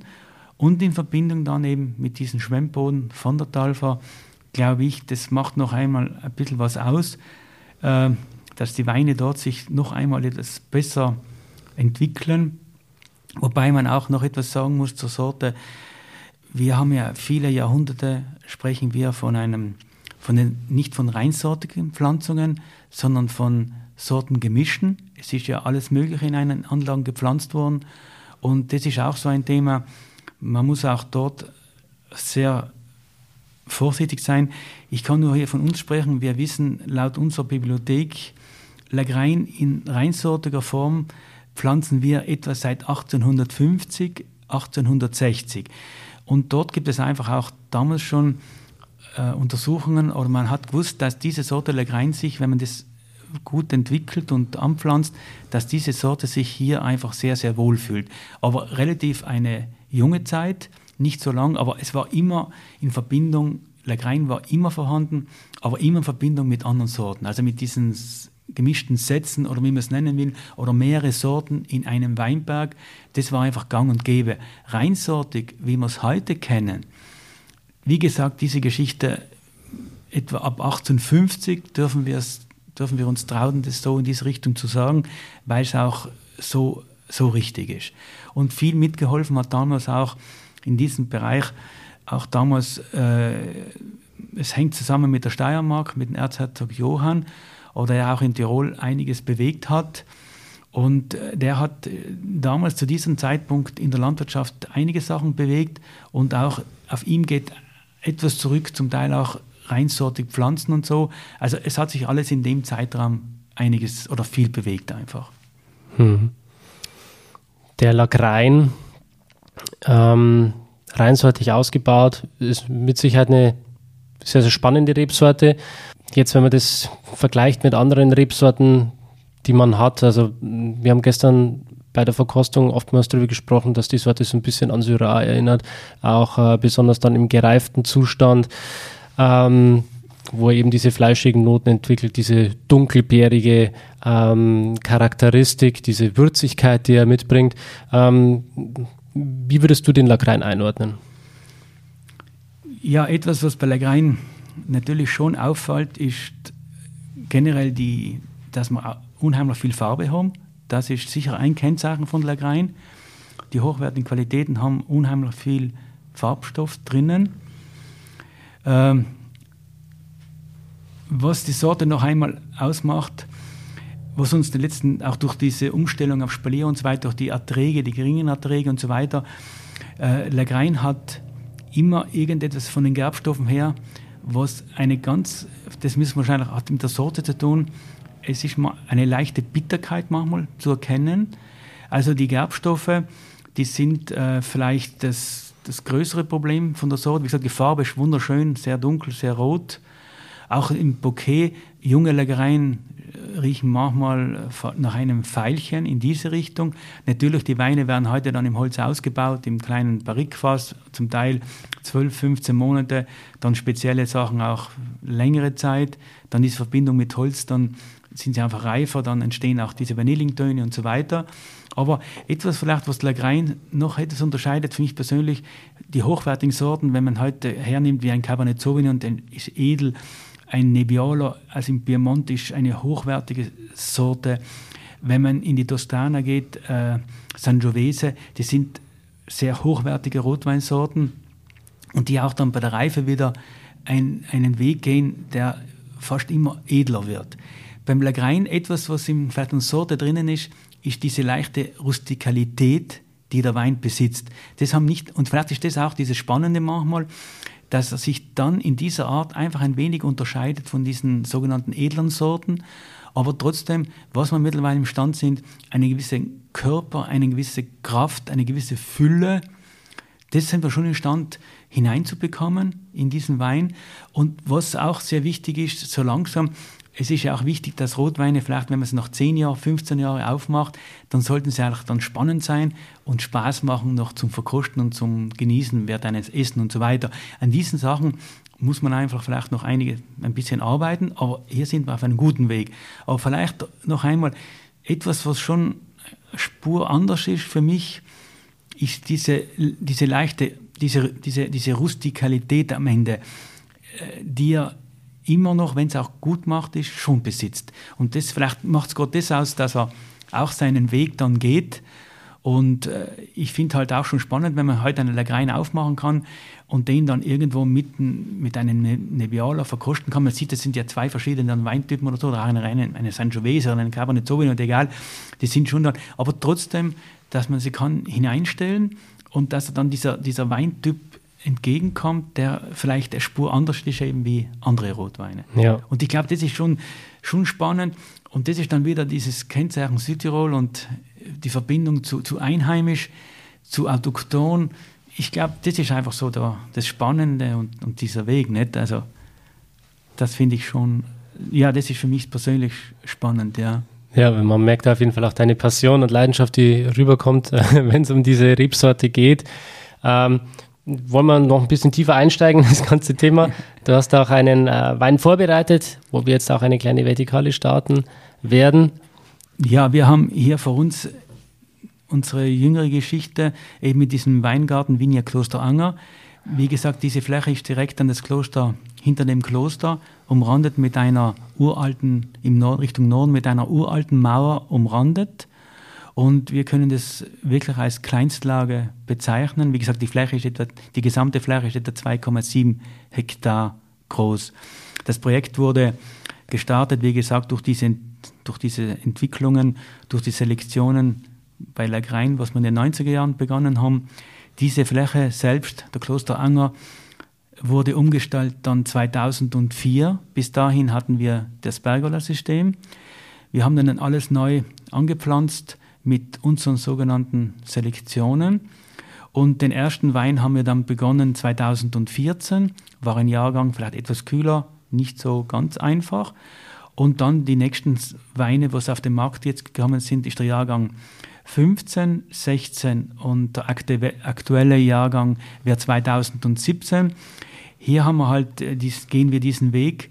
und in Verbindung dann eben mit diesem Schwemmboden von der Talfa, glaube ich, das macht noch einmal ein bisschen was aus, äh, dass die Weine dort sich noch einmal etwas besser entwickeln. Wobei man auch noch etwas sagen muss zur Sorte. Wir haben ja viele Jahrhunderte, sprechen wir von einem, von den, nicht von reinsortigen Pflanzungen, sondern von Sortengemischen. Es ist ja alles Mögliche in einen Anlagen gepflanzt worden. Und das ist auch so ein Thema, man muss auch dort sehr vorsichtig sein. Ich kann nur hier von uns sprechen. Wir wissen laut unserer Bibliothek, Lagrein in reinsortiger Form pflanzen wir etwa seit 1850, 1860. Und dort gibt es einfach auch damals schon äh, Untersuchungen oder man hat gewusst, dass diese Sorte Lagrein sich, wenn man das gut entwickelt und anpflanzt, dass diese Sorte sich hier einfach sehr, sehr wohl fühlt. Aber relativ eine junge Zeit, nicht so lang, aber es war immer in Verbindung, Lagrein war immer vorhanden, aber immer in Verbindung mit anderen Sorten, also mit diesen gemischten Sätzen oder wie man es nennen will, oder mehrere Sorten in einem Weinberg, das war einfach gang und gäbe. Reinsortig, wie wir es heute kennen, wie gesagt, diese Geschichte etwa ab 1850 dürfen wir, es, dürfen wir uns trauen, das so in diese Richtung zu sagen, weil es auch so, so richtig ist. Und viel mitgeholfen hat damals auch in diesem Bereich, auch damals, äh, es hängt zusammen mit der Steiermark, mit dem Erzherzog Johann, oder er auch in Tirol einiges bewegt hat. Und äh, der hat äh, damals zu diesem Zeitpunkt in der Landwirtschaft einige Sachen bewegt und auch auf ihm geht etwas zurück, zum Teil auch reinsortig Pflanzen und so. Also es hat sich alles in dem Zeitraum einiges oder viel bewegt einfach. Hm.
Der Lagrein, ähm, reinsortig ausgebaut, ist mit Sicherheit eine sehr, sehr spannende Rebsorte. Jetzt, wenn man das vergleicht mit anderen Rebsorten, die man hat, also wir haben gestern bei der Verkostung oftmals darüber gesprochen, dass die Sorte so ein bisschen an Syrah erinnert, auch äh, besonders dann im gereiften Zustand, ähm, wo er eben diese fleischigen Noten entwickelt, diese dunkelbeerige ähm, Charakteristik, diese Würzigkeit, die er mitbringt. Ähm, wie würdest du den Lagrein einordnen?
Ja, etwas, was bei Lagrein natürlich schon auffällt, ist generell die, dass wir unheimlich viel Farbe haben. Das ist sicher ein Kennzeichen von Lagrein. Die hochwertigen Qualitäten haben unheimlich viel Farbstoff drinnen. Ähm, was die Sorte noch einmal ausmacht, was uns die letzten, auch durch diese Umstellung auf Spalier und so weiter, durch die Erträge, die geringen Erträge und so weiter, äh, Lagrein hat immer irgendetwas von den Gerbstoffen her, was eine ganz, das müssen wir wahrscheinlich hat mit der Sorte zu tun, es ist eine leichte Bitterkeit manchmal zu erkennen. Also die Gerbstoffe, die sind äh, vielleicht das, das größere Problem von der Sorte. Wie gesagt, die Farbe ist wunderschön, sehr dunkel, sehr rot. Auch im Bouquet, junge Leckereien riechen manchmal nach einem Pfeilchen in diese Richtung. Natürlich, die Weine werden heute dann im Holz ausgebaut, im kleinen Barrikfass, zum Teil 12, 15 Monate, dann spezielle Sachen auch längere Zeit. Dann diese Verbindung mit Holz, dann sind sie einfach reifer, dann entstehen auch diese Vanillintöne und so weiter. Aber etwas vielleicht, was Lagrein noch etwas unterscheidet, finde ich persönlich, die hochwertigen Sorten, wenn man heute hernimmt wie ein Cabernet Sauvignon, der ist edel, ein Nebbiolo, also im Piemont ist eine hochwertige Sorte. Wenn man in die Toskana geht, äh, Sangiovese, die sind sehr hochwertige Rotweinsorten und die auch dann bei der Reife wieder ein, einen Weg gehen, der fast immer edler wird. Beim Lagrein etwas, was im in Sorte drinnen ist, ist diese leichte Rustikalität, die der Wein besitzt. Das haben nicht, und vielleicht ist das auch dieses Spannende manchmal, dass er sich dann in dieser Art einfach ein wenig unterscheidet von diesen sogenannten edlen Sorten, aber trotzdem, was wir mittlerweile imstand sind, einen gewissen Körper, eine gewisse Kraft, eine gewisse Fülle, das sind wir schon imstand hineinzubekommen in diesen Wein. Und was auch sehr wichtig ist, so langsam, es ist ja auch wichtig, dass Rotweine vielleicht, wenn man es nach 10 Jahren, 15 Jahren aufmacht, dann sollten sie eigentlich dann spannend sein und Spaß machen noch zum Verkosten und zum Genießen während eines Essen und so weiter. An diesen Sachen muss man einfach vielleicht noch einige, ein bisschen arbeiten, aber hier sind wir auf einem guten Weg. Aber vielleicht noch einmal etwas, was schon Spur anders ist für mich, ist diese, diese leichte, diese, diese, diese Rustikalität am Ende, äh, die ja immer noch, wenn es auch gut macht ist, schon besitzt. Und das vielleicht macht es Gott das aus, dass er auch seinen Weg dann geht. Und äh, ich finde halt auch schon spannend, wenn man heute einen Lagrein aufmachen kann und den dann irgendwo mitten mit einem ne-, Nebbiolo verkosten kann. Man sieht, das sind ja zwei verschiedene Weintypen oder so, oder eine reine, eine Sangiovese oder eine Cabernet Sauvignon, egal, die sind schon dann, aber trotzdem, dass man sie kann hineinstellen und dass dann dieser, dieser Weintyp entgegenkommt, der vielleicht eine Spur anders ist eben wie andere Rotweine. Ja. Und ich glaube, das ist schon, schon spannend. Und das ist dann wieder dieses Kennzeichen Südtirol und die Verbindung zu, zu einheimisch, zu autochthon. Ich glaube, das ist einfach so der, das Spannende und, und dieser Weg. Nicht? Also, das finde ich schon, ja, das ist für mich persönlich spannend, ja.
Ja, man merkt auf jeden Fall auch deine Passion und Leidenschaft, die rüberkommt, *laughs* wenn es um diese Rebsorte geht. Ähm, wollen wir noch ein bisschen tiefer einsteigen, das ganze Thema. Du hast auch einen äh, Wein vorbereitet, wo wir jetzt auch eine kleine Vertikale starten werden.
Ja, wir haben hier vor uns unsere jüngere Geschichte eben mit diesem Weingarten Vinia Kloster Anger. Wie gesagt, diese Fläche ist direkt an das Kloster, hinter dem Kloster, umrandet mit einer uralten, im Nord, Richtung Norden, mit einer uralten Mauer umrandet. Und wir können das wirklich als Kleinstlage bezeichnen. Wie gesagt, die Fläche ist etwa, die gesamte Fläche ist etwa 2,7 Hektar groß. Das Projekt wurde gestartet, wie gesagt, durch diese, durch diese Entwicklungen, durch die Selektionen bei Lagrein, was wir in den 90er Jahren begonnen haben. Diese Fläche selbst, der Klosteranger, wurde umgestaltet dann 2004. Bis dahin hatten wir das Bergola-System. Wir haben dann alles neu angepflanzt mit unseren sogenannten Selektionen. Und den ersten Wein haben wir dann begonnen 2014, war ein Jahrgang vielleicht etwas kühler, nicht so ganz einfach. Und dann die nächsten Weine, was auf den Markt jetzt gekommen sind, ist der Jahrgang 15, 16 und der aktuelle Jahrgang wäre 2017. Hier haben wir halt, äh, gehen wir diesen Weg.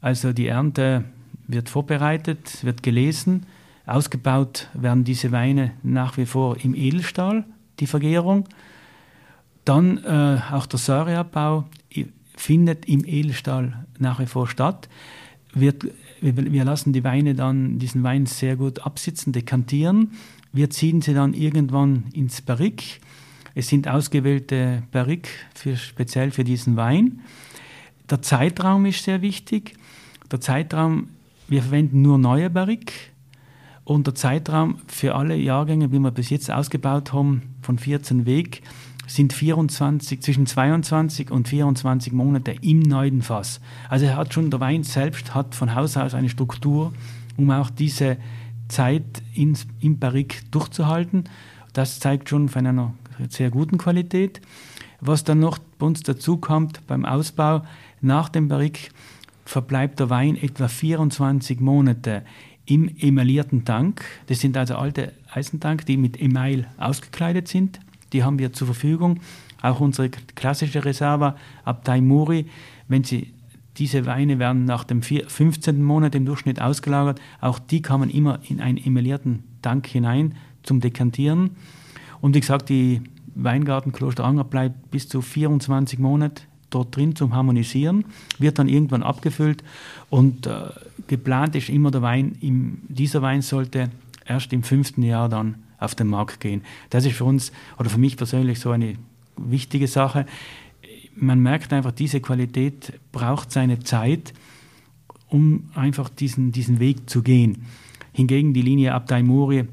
Also die Ernte wird vorbereitet, wird gelesen. Ausgebaut werden diese Weine nach wie vor im Edelstahl, die Vergärung. Dann äh, auch der Säureabbau findet im Edelstahl nach wie vor statt. Wird, wir lassen die Weine dann, diesen Wein sehr gut absitzen, dekantieren. Wir ziehen sie dann irgendwann ins Barrique. Es sind ausgewählte Barrique für, speziell für diesen Wein. Der Zeitraum ist sehr wichtig. Der Zeitraum, wir verwenden nur neue Barrique. Und der Zeitraum für alle Jahrgänge, wie wir bis jetzt ausgebaut haben, von 14 Weg, sind 24, zwischen 22 und 24 Monate im neuen Fass. Also er hat schon, der Wein selbst hat von Haus aus eine Struktur, um auch diese Zeit ins, im Barrique durchzuhalten. Das zeigt schon von einer sehr guten Qualität. Was dann noch bei uns dazu kommt beim Ausbau, nach dem Barrique verbleibt der Wein etwa 24 Monate im emaillierten Tank. Das sind also alte Eisentank, die mit Email ausgekleidet sind. Die haben wir zur Verfügung. Auch unsere klassische Reserve Abtei Muri, wenn sie diese Weine werden nach dem 15. Monat im Durchschnitt ausgelagert. Auch die man immer in einen emaillierten Tank hinein zum Dekantieren. Und wie gesagt, die Weingarten Kloster Anger bleibt bis zu 24 Monate dort drin zum Harmonisieren, wird dann irgendwann abgefüllt und äh, geplant ist immer der Wein, im, dieser Wein sollte erst im fünften Jahr dann auf den Markt gehen. Das ist für uns oder für mich persönlich so eine wichtige Sache. Man merkt einfach, diese Qualität braucht seine Zeit, um einfach diesen, diesen Weg zu gehen. Hingegen die Linie Abtei Muri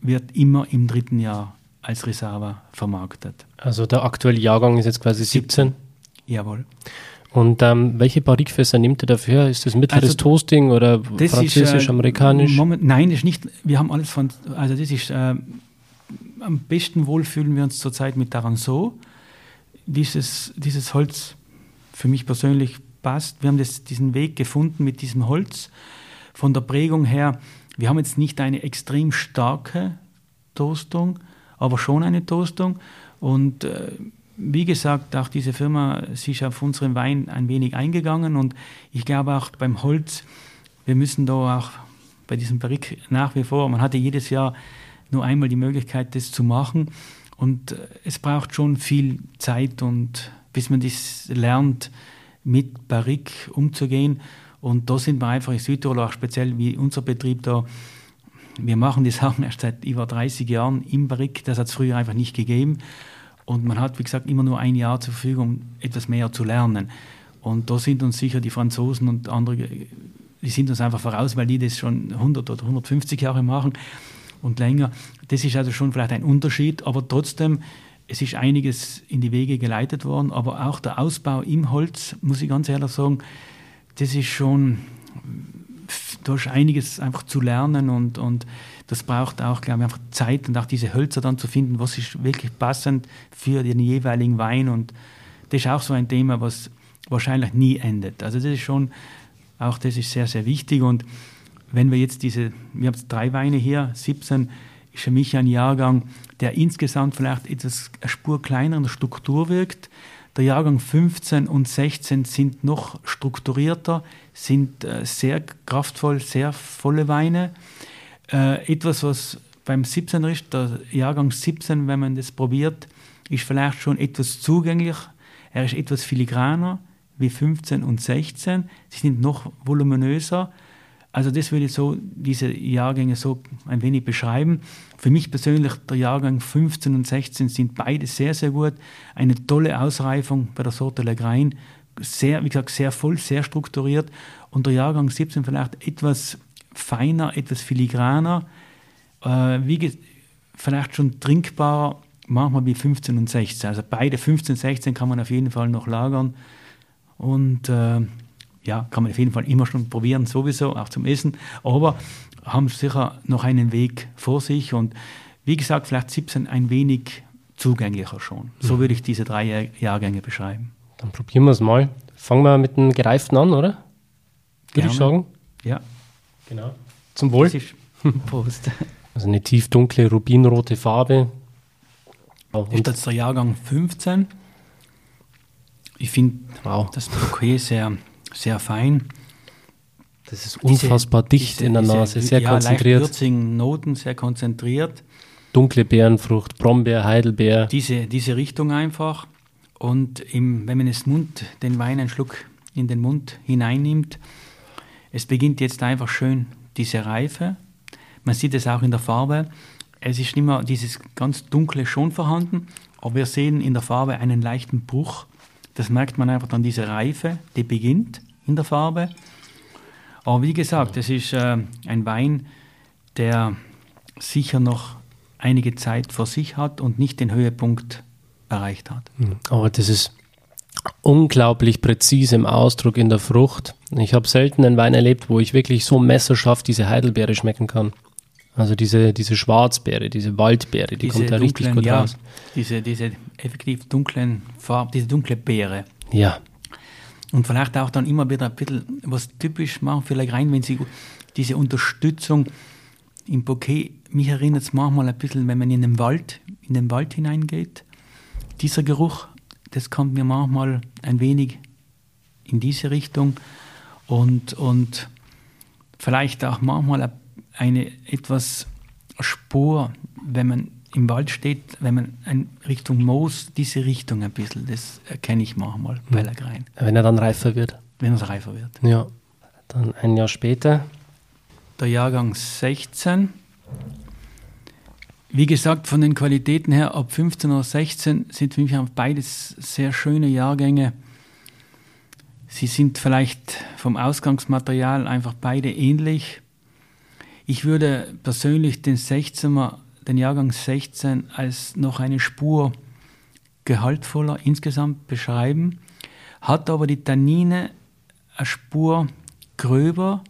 wird immer im dritten Jahr als Reserva vermarktet.
Also der aktuelle Jahrgang ist jetzt quasi 17?
Jawohl.
Und ähm, welche Barrikfässer nimmt ihr dafür? Ist das mittleres also, Toasting oder französisch, äh, amerikanisch?
Moment, nein, das ist nicht. Wir haben alles von. Also das ist äh, am besten wohl fühlen wir uns zurzeit mit Taranso. Dieses, dieses Holz für mich persönlich passt. Wir haben das, diesen Weg gefunden mit diesem Holz. Von der Prägung her, wir haben jetzt nicht eine extrem starke Toastung, aber schon eine Toastung. Und äh, wie gesagt, auch diese Firma ist auf unseren Wein ein wenig eingegangen und ich glaube auch beim Holz, wir müssen da auch bei diesem Barrique nach wie vor, man hatte jedes Jahr nur einmal die Möglichkeit, das zu machen und äh, es braucht schon viel Zeit und bis man das lernt, mit Barrique umzugehen und da sind wir einfach in Südtirol, auch speziell wie unser Betrieb da, wir machen die Sachen *laughs* erst seit über 30 Jahren im Barrique, das hat es früher einfach nicht gegeben und man hat, wie gesagt, immer nur ein Jahr zur Verfügung, um etwas mehr zu lernen. Und da sind uns sicher die Franzosen und andere, die sind uns einfach voraus, weil die das schon 100 oder 150 Jahre machen und länger. Das ist also schon vielleicht ein Unterschied, aber trotzdem, es ist einiges in die Wege geleitet worden, aber auch der Ausbau im Holz, muss ich ganz ehrlich sagen, das ist schon, da ist einiges einfach zu lernen und, und das braucht auch, glaube ich, einfach Zeit und auch diese Hölzer dann zu finden, was ist wirklich passend für den jeweiligen Wein. Und das ist auch so ein Thema, was wahrscheinlich nie endet. Also das ist schon, auch das ist sehr, sehr wichtig. Und wenn wir jetzt diese, wir haben drei Weine hier, 17, ist für mich ein Jahrgang, der insgesamt vielleicht etwas eine Spur kleiner in der Struktur wirkt. Der Jahrgang 15 und 16 sind noch strukturierter, sind äh, sehr kraftvoll, sehr volle Weine. Äh, etwas, was beim 17er ist, der Jahrgang 17, wenn man das probiert, ist vielleicht schon etwas zugänglich. Er ist etwas filigraner wie 15 und 16. Sie sind noch voluminöser, also das würde ich so, diese Jahrgänge so ein wenig beschreiben. Für mich persönlich, der Jahrgang 15 und 16 sind beide sehr, sehr gut. Eine tolle Ausreifung bei der Sorte Legrein. Sehr, wie gesagt, sehr voll, sehr strukturiert. Und der Jahrgang 17 vielleicht etwas feiner, etwas filigraner. Äh, wie vielleicht schon trinkbarer, manchmal wie 15 und 16. Also beide 15 und 16 kann man auf jeden Fall noch lagern. Und äh, ja, kann man auf jeden Fall immer schon probieren, sowieso, auch zum Essen. Aber haben sicher noch einen Weg vor sich und wie gesagt, vielleicht 17 ein wenig zugänglicher schon. So mhm. würde ich diese drei Jahrgänge beschreiben.
Dann probieren wir es mal. Fangen wir mit dem Gereiften an, oder? Würde ich sagen.
Ja.
Genau. Zum Wohl. *laughs* Prost. Also eine tiefdunkle, rubinrote Farbe.
Oh, ist jetzt der Jahrgang 15. Ich finde wow. das Bouquet sehr sehr fein.
Das ist unfassbar diese, dicht diese, in der Nase, sehr ja, konzentriert.
Leicht würzigen Noten, sehr konzentriert.
Dunkle Beerenfrucht, Brombeer, Heidelbeer.
Diese, diese Richtung einfach. Und im, wenn man es Mund, den Wein einen Schluck in den Mund hineinnimmt, es beginnt jetzt einfach schön diese Reife. Man sieht es auch in der Farbe. Es ist nicht mehr dieses ganz Dunkle schon vorhanden, aber wir sehen in der Farbe einen leichten Bruch. Das merkt man einfach dann diese Reife, die beginnt in der Farbe. Aber wie gesagt, es ist äh, ein Wein, der sicher noch einige Zeit vor sich hat und nicht den Höhepunkt erreicht hat.
Hm. Aber das ist unglaublich präzise im Ausdruck in der Frucht. Ich habe selten einen Wein erlebt, wo ich wirklich so messerscharf diese Heidelbeere schmecken kann. Also diese, diese Schwarzbeere, diese Waldbeere, die diese kommt da richtig gut ja, raus.
Diese, diese effektiv dunklen Farbe, diese dunkle Beere.
Ja.
Und vielleicht auch dann immer wieder ein bisschen was typisch machen, vielleicht rein, wenn sie diese Unterstützung im Bouquet, mich erinnert es manchmal ein bisschen, wenn man in den Wald, in den Wald hineingeht. Dieser Geruch, das kommt mir manchmal ein wenig in diese Richtung und, und vielleicht auch manchmal ein eine etwas Spur, wenn man im Wald steht, wenn man in Richtung Moos, diese Richtung ein bisschen, das erkenne ich manchmal bei hm. Lagrein.
Wenn er dann reifer wird.
Wenn er reifer wird.
Ja. Dann ein Jahr später.
Der Jahrgang 16. Wie gesagt, von den Qualitäten her, ab 15 oder 16 sind für mich beides sehr schöne Jahrgänge. Sie sind vielleicht vom Ausgangsmaterial einfach beide ähnlich. Ich würde persönlich den 16er, den Jahrgang 16 als noch eine Spur gehaltvoller insgesamt beschreiben, hat aber die Tannine eine Spur gröber,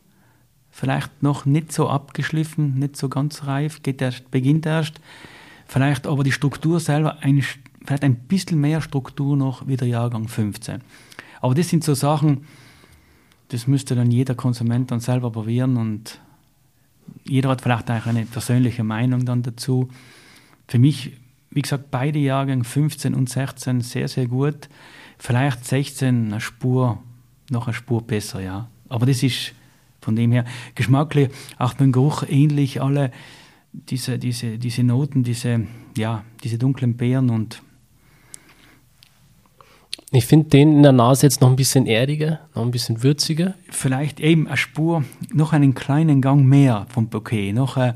vielleicht noch nicht so abgeschliffen, nicht so ganz reif, geht erst, beginnt erst. Vielleicht aber die Struktur selber, eine, vielleicht ein bisschen mehr Struktur noch wie der Jahrgang 15. Aber das sind so Sachen, das müsste dann jeder Konsument dann selber probieren und jeder hat vielleicht auch eine persönliche Meinung dann dazu. Für mich, wie gesagt, beide Jahrgänge 15 und 16 sehr, sehr gut. Vielleicht 16 eine Spur, noch eine Spur besser, ja. Aber das ist von dem her geschmacklich, auch beim Geruch ähnlich, alle diese, diese, diese Noten, diese, ja, diese dunklen Beeren und
ich finde den in der Nase jetzt noch ein bisschen erdiger, noch ein bisschen würziger.
Vielleicht eben eine Spur, noch einen kleinen Gang mehr vom Bouquet, noch, äh,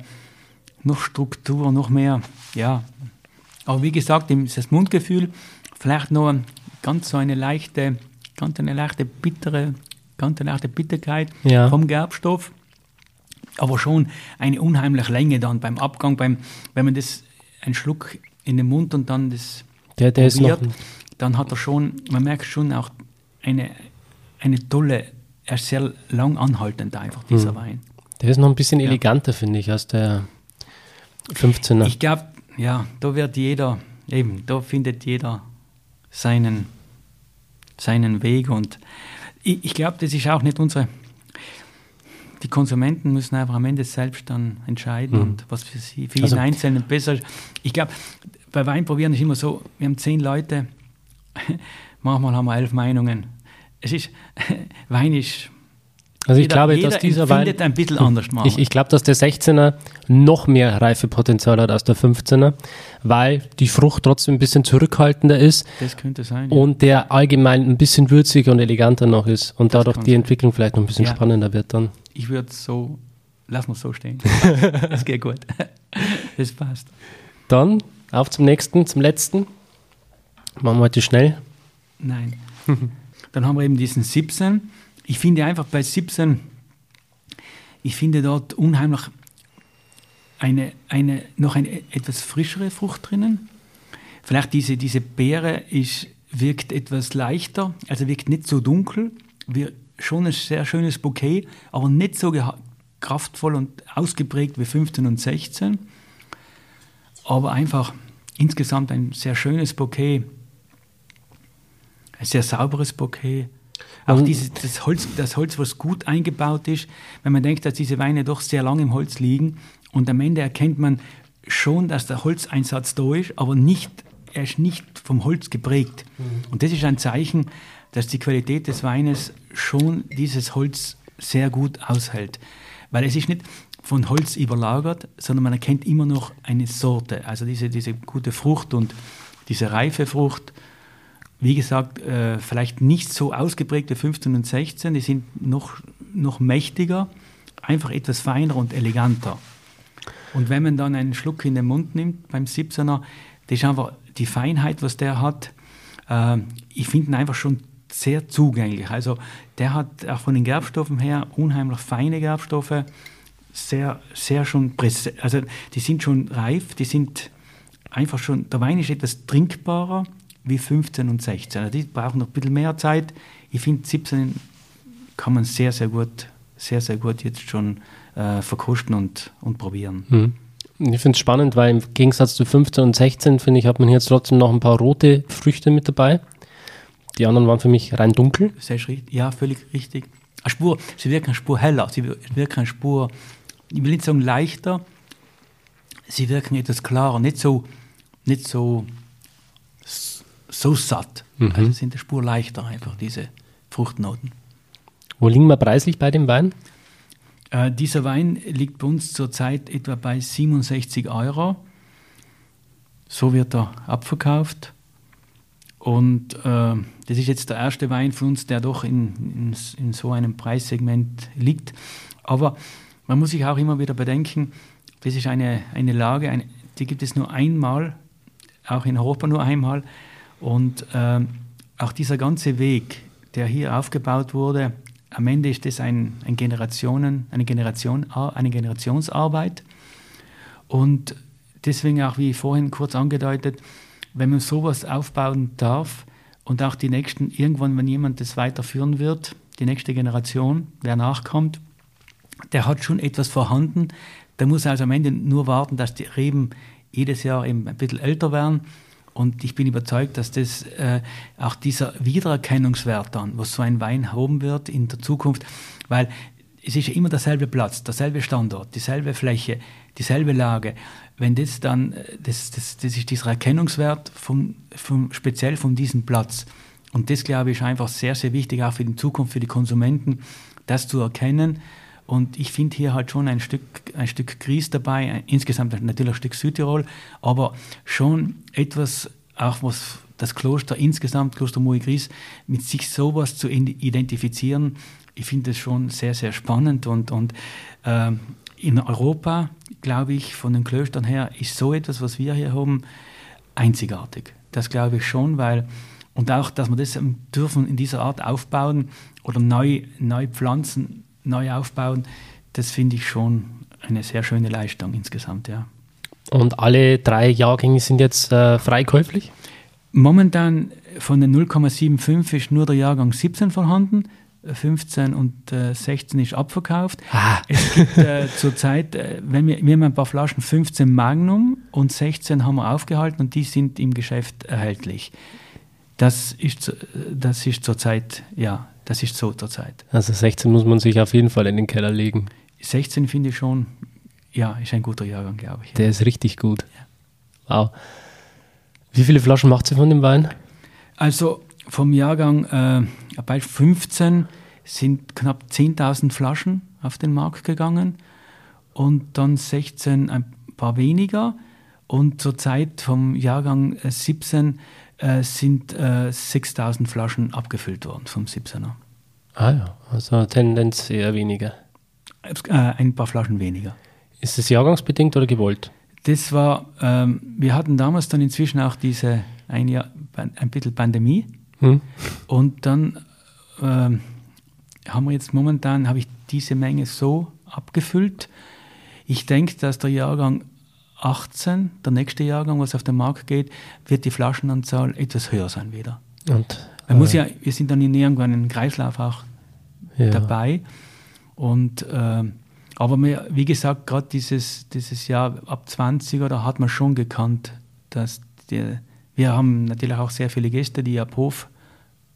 noch Struktur, noch mehr, ja. Aber wie gesagt, das Mundgefühl, vielleicht noch ganz so eine leichte, ganz eine leichte bittere, ganz eine leichte Bitterkeit ja. vom Gerbstoff. Aber schon eine unheimliche Länge dann beim Abgang, beim, wenn man das einen Schluck in den Mund und dann das
der, der probiert, ist noch
dann hat er schon, man merkt schon auch eine, eine tolle, er ist sehr lang anhaltend einfach, dieser mhm. Wein.
Der ist noch ein bisschen eleganter, ja. finde ich, als der 15er.
Ich glaube, ja, da wird jeder, eben, da findet jeder seinen, seinen Weg und ich, ich glaube, das ist auch nicht unsere, die Konsumenten müssen einfach am Ende selbst dann entscheiden mhm. und was für sie, für also, jeden Einzelnen besser ist. Ich glaube, bei Weinprobieren ist immer so, wir haben zehn Leute, *laughs* manchmal haben wir elf Meinungen. Es ist, *laughs* Wein ist
also ich jeder, glaube, dass dieser Wein
ein bisschen anders
Ich, ich glaube, dass der 16er noch mehr Reifepotenzial hat als der 15er, weil die Frucht trotzdem ein bisschen zurückhaltender ist.
Das könnte sein.
Und der allgemein ein bisschen würziger und eleganter noch ist und das dadurch die Entwicklung vielleicht noch ein bisschen ja. spannender wird dann.
ich würde so, lass mal so stehen. *laughs* Es geht gut. Das passt.
Dann auf zum nächsten, zum letzten. Machen wir heute schnell.
Nein. *laughs* Dann haben wir eben diesen 17. Ich finde einfach bei 17, ich finde dort unheimlich eine, eine, noch eine etwas frischere Frucht drinnen. Vielleicht diese, diese Beere ist, wirkt etwas leichter, also wirkt nicht so dunkel, wir, schon ein sehr schönes Bouquet, aber nicht so kraftvoll und ausgeprägt wie 15 und 16. Aber einfach insgesamt ein sehr schönes Bouquet, ein sehr sauberes Bouquet. Auch diese, das, Holz, das Holz, was gut eingebaut ist, wenn man denkt, dass diese Weine doch sehr lange im Holz liegen und am Ende erkennt man schon, dass der Holzeinsatz da ist, aber nicht, er ist nicht vom Holz geprägt. Mhm. Und das ist ein Zeichen, dass die Qualität des Weines schon dieses Holz sehr gut aushält. Weil es ist nicht von Holz überlagert, sondern man erkennt immer noch eine Sorte. Also diese, diese gute Frucht und diese reife Frucht wie gesagt, äh, vielleicht nicht so ausgeprägt wie 15 und 16, die sind noch, noch mächtiger, einfach etwas feiner und eleganter. Und wenn man dann einen Schluck in den Mund nimmt beim 17er, das ist einfach die Feinheit, was der hat. Äh, ich finde ihn einfach schon sehr zugänglich. Also der hat auch von den Gerbstoffen her unheimlich feine Gerbstoffe, sehr, sehr schon präsent. Also die sind schon reif, die sind einfach schon, der Wein ist etwas trinkbarer wie 15 und 16. Also die brauchen noch ein bisschen mehr Zeit. Ich finde, 17 kann man sehr, sehr gut, sehr, sehr gut jetzt schon äh, verkosten und, und probieren.
Mhm. Ich finde es spannend, weil im Gegensatz zu 15 und 16, finde ich, hat man hier jetzt trotzdem noch ein paar rote Früchte mit dabei. Die anderen waren für mich rein dunkel.
Sehr ja, völlig richtig. Eine Spur, sie wirken eine Spur heller, sie wirken eine Spur, ich will nicht sagen leichter, sie wirken etwas klarer, nicht so, nicht so so satt. Mhm. Also sind eine Spur leichter einfach, diese Fruchtnoten.
Wo liegen wir preislich bei dem Wein?
Äh, dieser Wein liegt bei uns zurzeit etwa bei 67 Euro. So wird er abverkauft. Und äh, das ist jetzt der erste Wein von uns, der doch in, in, in, so einem Preissegment liegt. Aber man muss sich auch immer wieder bedenken, das ist eine, eine Lage, eine, die gibt es nur einmal, auch in Europa nur einmal. Und äh, auch dieser ganze Weg, der hier aufgebaut wurde, am Ende ist das ein, ein Generationen, eine, Generation, eine Generationsarbeit. Und deswegen auch, wie vorhin kurz angedeutet, wenn man sowas aufbauen darf und auch die nächsten, irgendwann, wenn jemand das weiterführen wird, die nächste Generation, wer nachkommt, der hat schon etwas vorhanden. Der muss also am Ende nur warten, dass die Reben jedes Jahr eben ein bisschen älter werden und ich bin überzeugt, dass das äh, auch dieser Wiedererkennungswert dann, was so ein Wein haben wird in der Zukunft, weil es ist ja immer derselbe Platz, derselbe Standort, dieselbe Fläche, dieselbe Lage. Wenn das dann, äh, das, das, das ist dieser Erkennungswert vom, vom, speziell von diesem Platz. Und das, glaube ich, ist einfach sehr, sehr wichtig, auch für die Zukunft, für die Konsumenten, das zu erkennen. Und ich finde hier halt schon ein Stück, ein Stück Gries dabei, insgesamt natürlich ein Stück Südtirol, aber schon etwas, auch was das Kloster insgesamt, Kloster Moui Gries, mit sich sowas zu identifizieren, ich finde das schon sehr, sehr spannend und, und äh, in Europa, glaube ich, von den Klöstern her, ist so etwas, was wir hier haben, einzigartig. Das glaube ich schon, weil, und auch, dass wir das dürfen in dieser Art aufbauen oder neu, neu pflanzen, neu aufbauen, das finde ich schon eine sehr schöne Leistung insgesamt, ja.
Und alle drei Jahrgänge sind jetzt äh, frei käuflich?
Momentan von den 0,75 ist nur der Jahrgang 17 vorhanden. 15 und äh, 16 ist abverkauft. Ah. Es gibt äh, zurzeit, äh, wenn wir, wir haben ein paar Flaschen 15 Magnum und 16 haben wir aufgehalten und die sind im Geschäft erhältlich. Das ist, das ist zurzeit, ja, das ist so zurzeit.
Also 16 muss man sich auf jeden Fall in den Keller legen.
16 finde ich schon, ja, ist ein guter Jahrgang, glaube ich.
Der ist richtig gut. Ja. Wow. Wie viele Flaschen macht sie von dem Wein?
Also vom Jahrgang äh, bei 15 sind knapp 10.000 Flaschen auf den Markt gegangen und dann 16 ein paar weniger. Und zur Zeit vom Jahrgang 17 äh, sind äh, 6000 Flaschen abgefüllt worden vom 17er.
Ah ja, also Tendenz eher weniger.
äh, ein paar Flaschen weniger.
Ist das jahrgangsbedingt oder gewollt?
Das war, ähm, wir hatten damals dann inzwischen auch diese ein Jahr, ein bisschen Pandemie. Hm. Und dann ähm, haben wir jetzt momentan, habe ich diese Menge so abgefüllt. Ich denke, dass der Jahrgang 18, der nächste Jahrgang, was auf den Markt geht, wird die Flaschenanzahl etwas höher sein wieder. Und, Man äh, muss ja, wir sind dann in irgendwann einen Kreislauf auch ja. dabei. Und äh, aber mir, wie gesagt, gerade dieses, dieses Jahr ab 20 da hat man schon gekannt, dass die, wir haben natürlich auch sehr viele Gäste, die ab Hof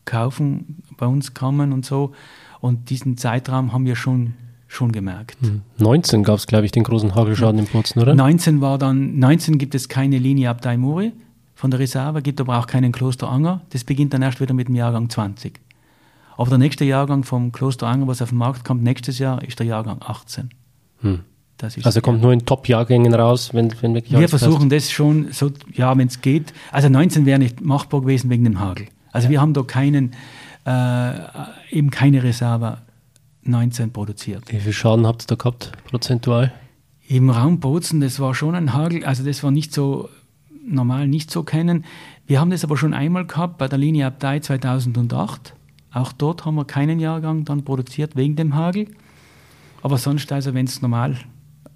kaufen, bei uns kommen und so. Und diesen Zeitraum haben wir schon, schon gemerkt.
19 gab es, glaube ich, den großen Hagelschaden in Bozen, oder?
19 war dann, 19 gibt es keine Linie ab Daimuri von der Reserve, gibt aber auch keinen Kloster Anger. Das beginnt dann erst wieder mit dem Jahrgang 20. Aber der nächste Jahrgang vom Kloster Anger, was auf den Markt kommt, nächstes Jahr ist der Jahrgang 18.
Hm. also kommt nur in Top-Jahrgängen raus, wenn, wenn
wirklich Wir versuchen passt. das schon so, ja, wenn es geht. Also 19 wäre nicht machbar gewesen wegen dem Hagel. Also ja. wir haben da keinen, äh, eben keine Reserve 19 produziert.
Wie viel Schaden habt ihr da gehabt, prozentual?
Im Raum Bozen, das war schon ein Hagel, also das war nicht so normal, nicht so kennen. Wir haben das aber schon einmal gehabt bei der Linie Abtei 2008. Auch dort haben wir keinen Jahrgang dann produziert wegen dem Hagel. Aber sonst, also wenn es normal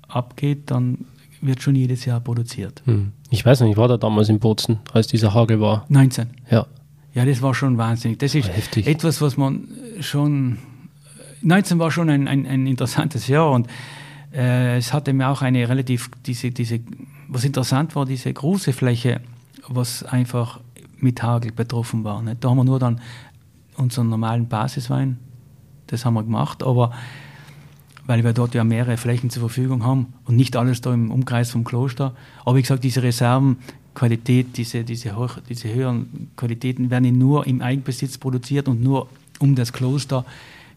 abgeht, dann wird schon jedes Jahr produziert.
Hm. Ich weiß nicht, ich war da damals in Bozen, als dieser Hagel war.
19.
Ja.
Ja, das war schon wahnsinnig. Das ist Heftig. etwas, was man schon. 19 war schon ein, ein, ein interessantes Jahr und äh, es hatte mir auch eine relativ, diese, diese, was interessant war, diese große Fläche, was einfach mit Hagel betroffen war. Nicht? Da haben wir nur dann unseren normalen Basiswein, das haben wir gemacht, aber weil wir dort ja mehrere Flächen zur Verfügung haben und nicht alles da im Umkreis vom Kloster. Aber wie gesagt, diese Reserven Qualität, diese, diese, hoch, diese höheren Qualitäten werden nur im Eigenbesitz produziert und nur um das Kloster.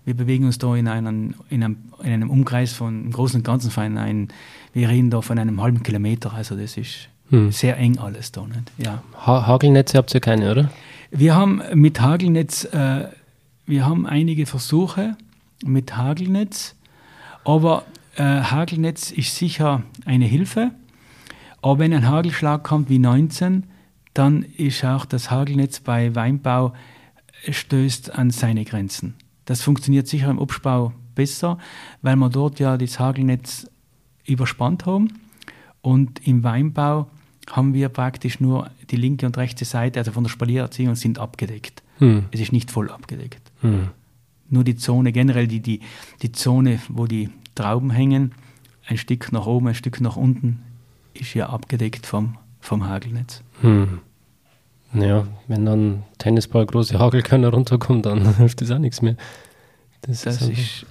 Wir bewegen uns da in, einen, in, einem, in einem Umkreis von im Großen und Ganzen von einem, wir reden da von einem halben Kilometer, also das ist hm. sehr eng alles da. Nicht? Ja.
Ha Hagelnetze habt ihr keine, oder?
Wir haben mit Hagelnetz, äh, wir haben einige Versuche mit Hagelnetz, aber äh, Hagelnetz ist sicher eine Hilfe. Aber wenn ein Hagelschlag kommt wie 19, dann ist auch das Hagelnetz bei Weinbau stößt an seine Grenzen. Das funktioniert sicher im Obstbau besser, weil wir dort ja das Hagelnetz überspannt haben. Und im Weinbau haben wir praktisch nur die linke und rechte Seite, also von der Spaliererziehung, sind abgedeckt. Hm. Es ist nicht voll abgedeckt. Hm. Nur die Zone, generell die, die, die Zone, wo die Trauben hängen, ein Stück nach oben, ein Stück nach unten, ist ja abgedeckt vom, vom Hagelnetz. Hm.
Ja, wenn dann Tennisball große Hagelkörner runterkommt, dann *laughs* hilft das auch nichts mehr.
Das, das ist, ist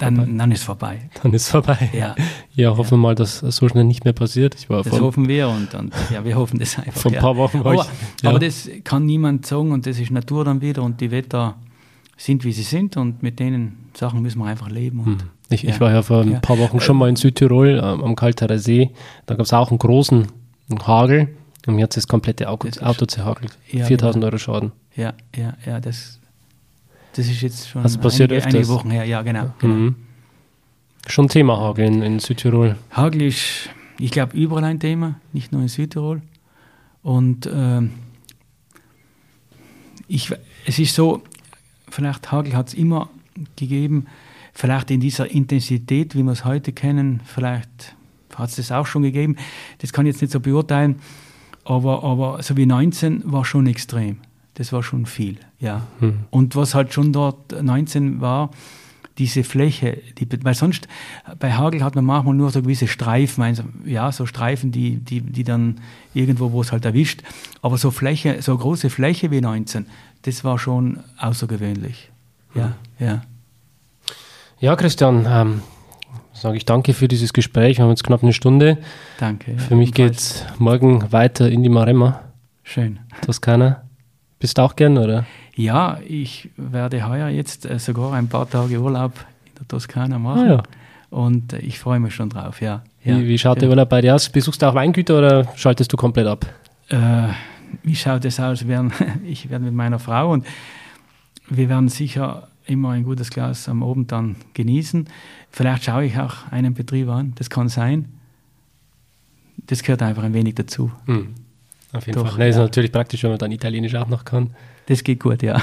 dann, dann, ist vorbei.
Dann ist vorbei. Ja, *laughs* ja hoffen wir ja. mal, dass das so schnell nicht mehr passiert.
Ich war das hoffen wir und, und, ja, wir hoffen das einfach.
Vor ein paar Wochen
war aber, ich, ja. aber das kann niemand sagen und das ist Natur dann wieder und die Wetter sind, wie sie sind und mit denen Sachen müssen wir einfach leben. Und, hm.
ich, ich, war ja vor ein paar Wochen schon mal in Südtirol ähm, am Kalterer See. Da gab es auch einen großen Hagel und mir hat das komplette Auto, das Auto zerhagelt. Ja, 4000 genau. Euro Schaden.
Ja, ja, ja, das, das ist jetzt schon
also passiert
einige, einige Wochen her. Ja, genau. genau. Mhm.
Schon Thema Hagel in, in Südtirol.
Hagel ist, ich glaube, überall ein Thema, nicht nur in Südtirol. Und äh, ich, es ist so, vielleicht Hagel hat es immer gegeben, vielleicht in dieser Intensität, wie wir es heute kennen, vielleicht hat es das auch schon gegeben. Das kann ich jetzt nicht so beurteilen, aber, aber so wie 19 war schon extrem. Das war schon viel, ja. Hm. Und was halt schon dort 19 war, diese Fläche, die, weil sonst bei Hagel hat man manchmal nur so gewisse Streifen, also, ja, so Streifen, die, die, die dann irgendwo, wo es halt erwischt. Aber so Fläche, so große Fläche wie 19, das war schon außergewöhnlich. Ja, hm. ja.
Ja, Christian, ähm, sage ich danke für dieses Gespräch. Wir haben jetzt knapp eine Stunde.
Danke.
Für mich geht es morgen weiter in die Maremma.
Schön.
Toskana. Bist du auch gern, oder?
Ja, ich werde heuer jetzt äh, sogar ein paar Tage Urlaub in der Toskana machen. Ah, ja. Und äh, ich freue mich schon drauf, ja.
ja. Wie, wie, schaut der Urlaub bei dir aus? Besuchst du auch Weingüter oder schaltest du komplett ab?
Äh, wie schaut es aus? *laughs* ich werde mit meiner Frau und wir werden sicher immer ein gutes Glas am Abend dann genießen. Vielleicht schaue ich auch einen Betrieb an, das kann sein. Das gehört einfach ein wenig dazu.
Hm. Auf jeden Doch, Fall. Nein, ja. ist natürlich praktisch, wenn man dann Italienisch auch noch kann.
Das geht gut, ja.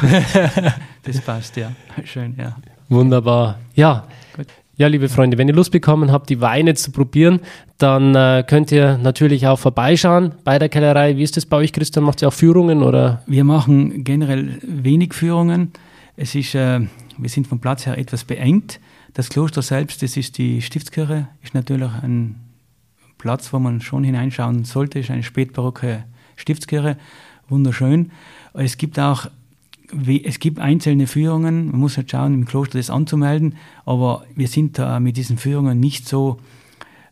*laughs* das passt, ja. Schön, ja.
Wunderbar. Ja. Gut. Ja, liebe Freunde, wenn ihr Lust bekommen habt, die Weine zu probieren, dann äh, könnt ihr natürlich auch vorbeischauen bei der Kellerei. Wie ist das bei euch, Christian? Macht ihr auch Führungen oder?
Wir machen generell wenig Führungen. Es ist, äh, wir sind vom Platz her etwas beengt. Das Kloster selbst, das ist die Stiftskirche, ist natürlich ein Platz, wo man schon hineinschauen sollte. Ist eine spätbarocke Stiftskirche, wunderschön. Es gibt auch es gibt einzelne Führungen, man muss halt schauen, im Kloster das anzumelden, aber wir sind da mit diesen Führungen nicht so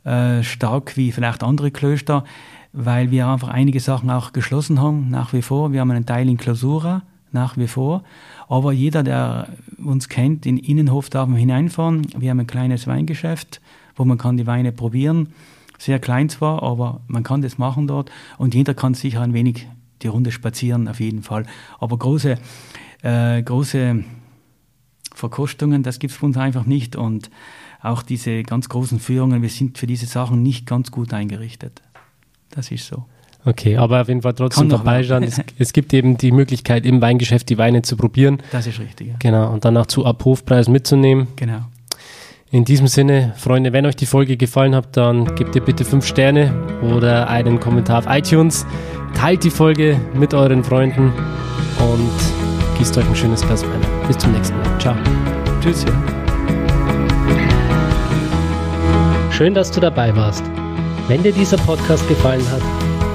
äh, stark wie vielleicht andere Klöster, weil wir einfach einige Sachen auch geschlossen haben, nach wie vor. Wir haben einen Teil in Klausura, nach wie vor. Aber jeder, der uns kennt, in Innenhof darf man hineinfahren. Wir haben ein kleines Weingeschäft, wo man kann die Weine probieren. Sehr klein zwar, aber man kann das machen dort. Und jeder kann sicher ein wenig die Runde spazieren, auf jeden Fall. Aber große, äh, große Verkostungen, das gibt es für uns einfach nicht. Und auch diese ganz großen Führungen, wir sind für diese Sachen nicht ganz gut eingerichtet. Das ist so.
Okay, aber auf jeden Fall trotzdem vorbeischauen. es, *laughs* es, gibt eben die Möglichkeit, im Weingeschäft die Weine zu probieren.
Das ist richtig. Ja.
Genau, und dann auch zu Abhofpreis mitzunehmen.
Genau.
In diesem Sinne, Freunde, wenn euch die Folge gefallen hat, dann gebt ihr bitte fünf Sterne oder einen Kommentar auf iTunes. Teilt die Folge mit euren Freunden und gießt euch ein schönes Glas Wein. Bis zum nächsten Mal. Ciao.
Tschüss. Ja.
Schön, dass du dabei warst. Wenn dir dieser Podcast gefallen hat,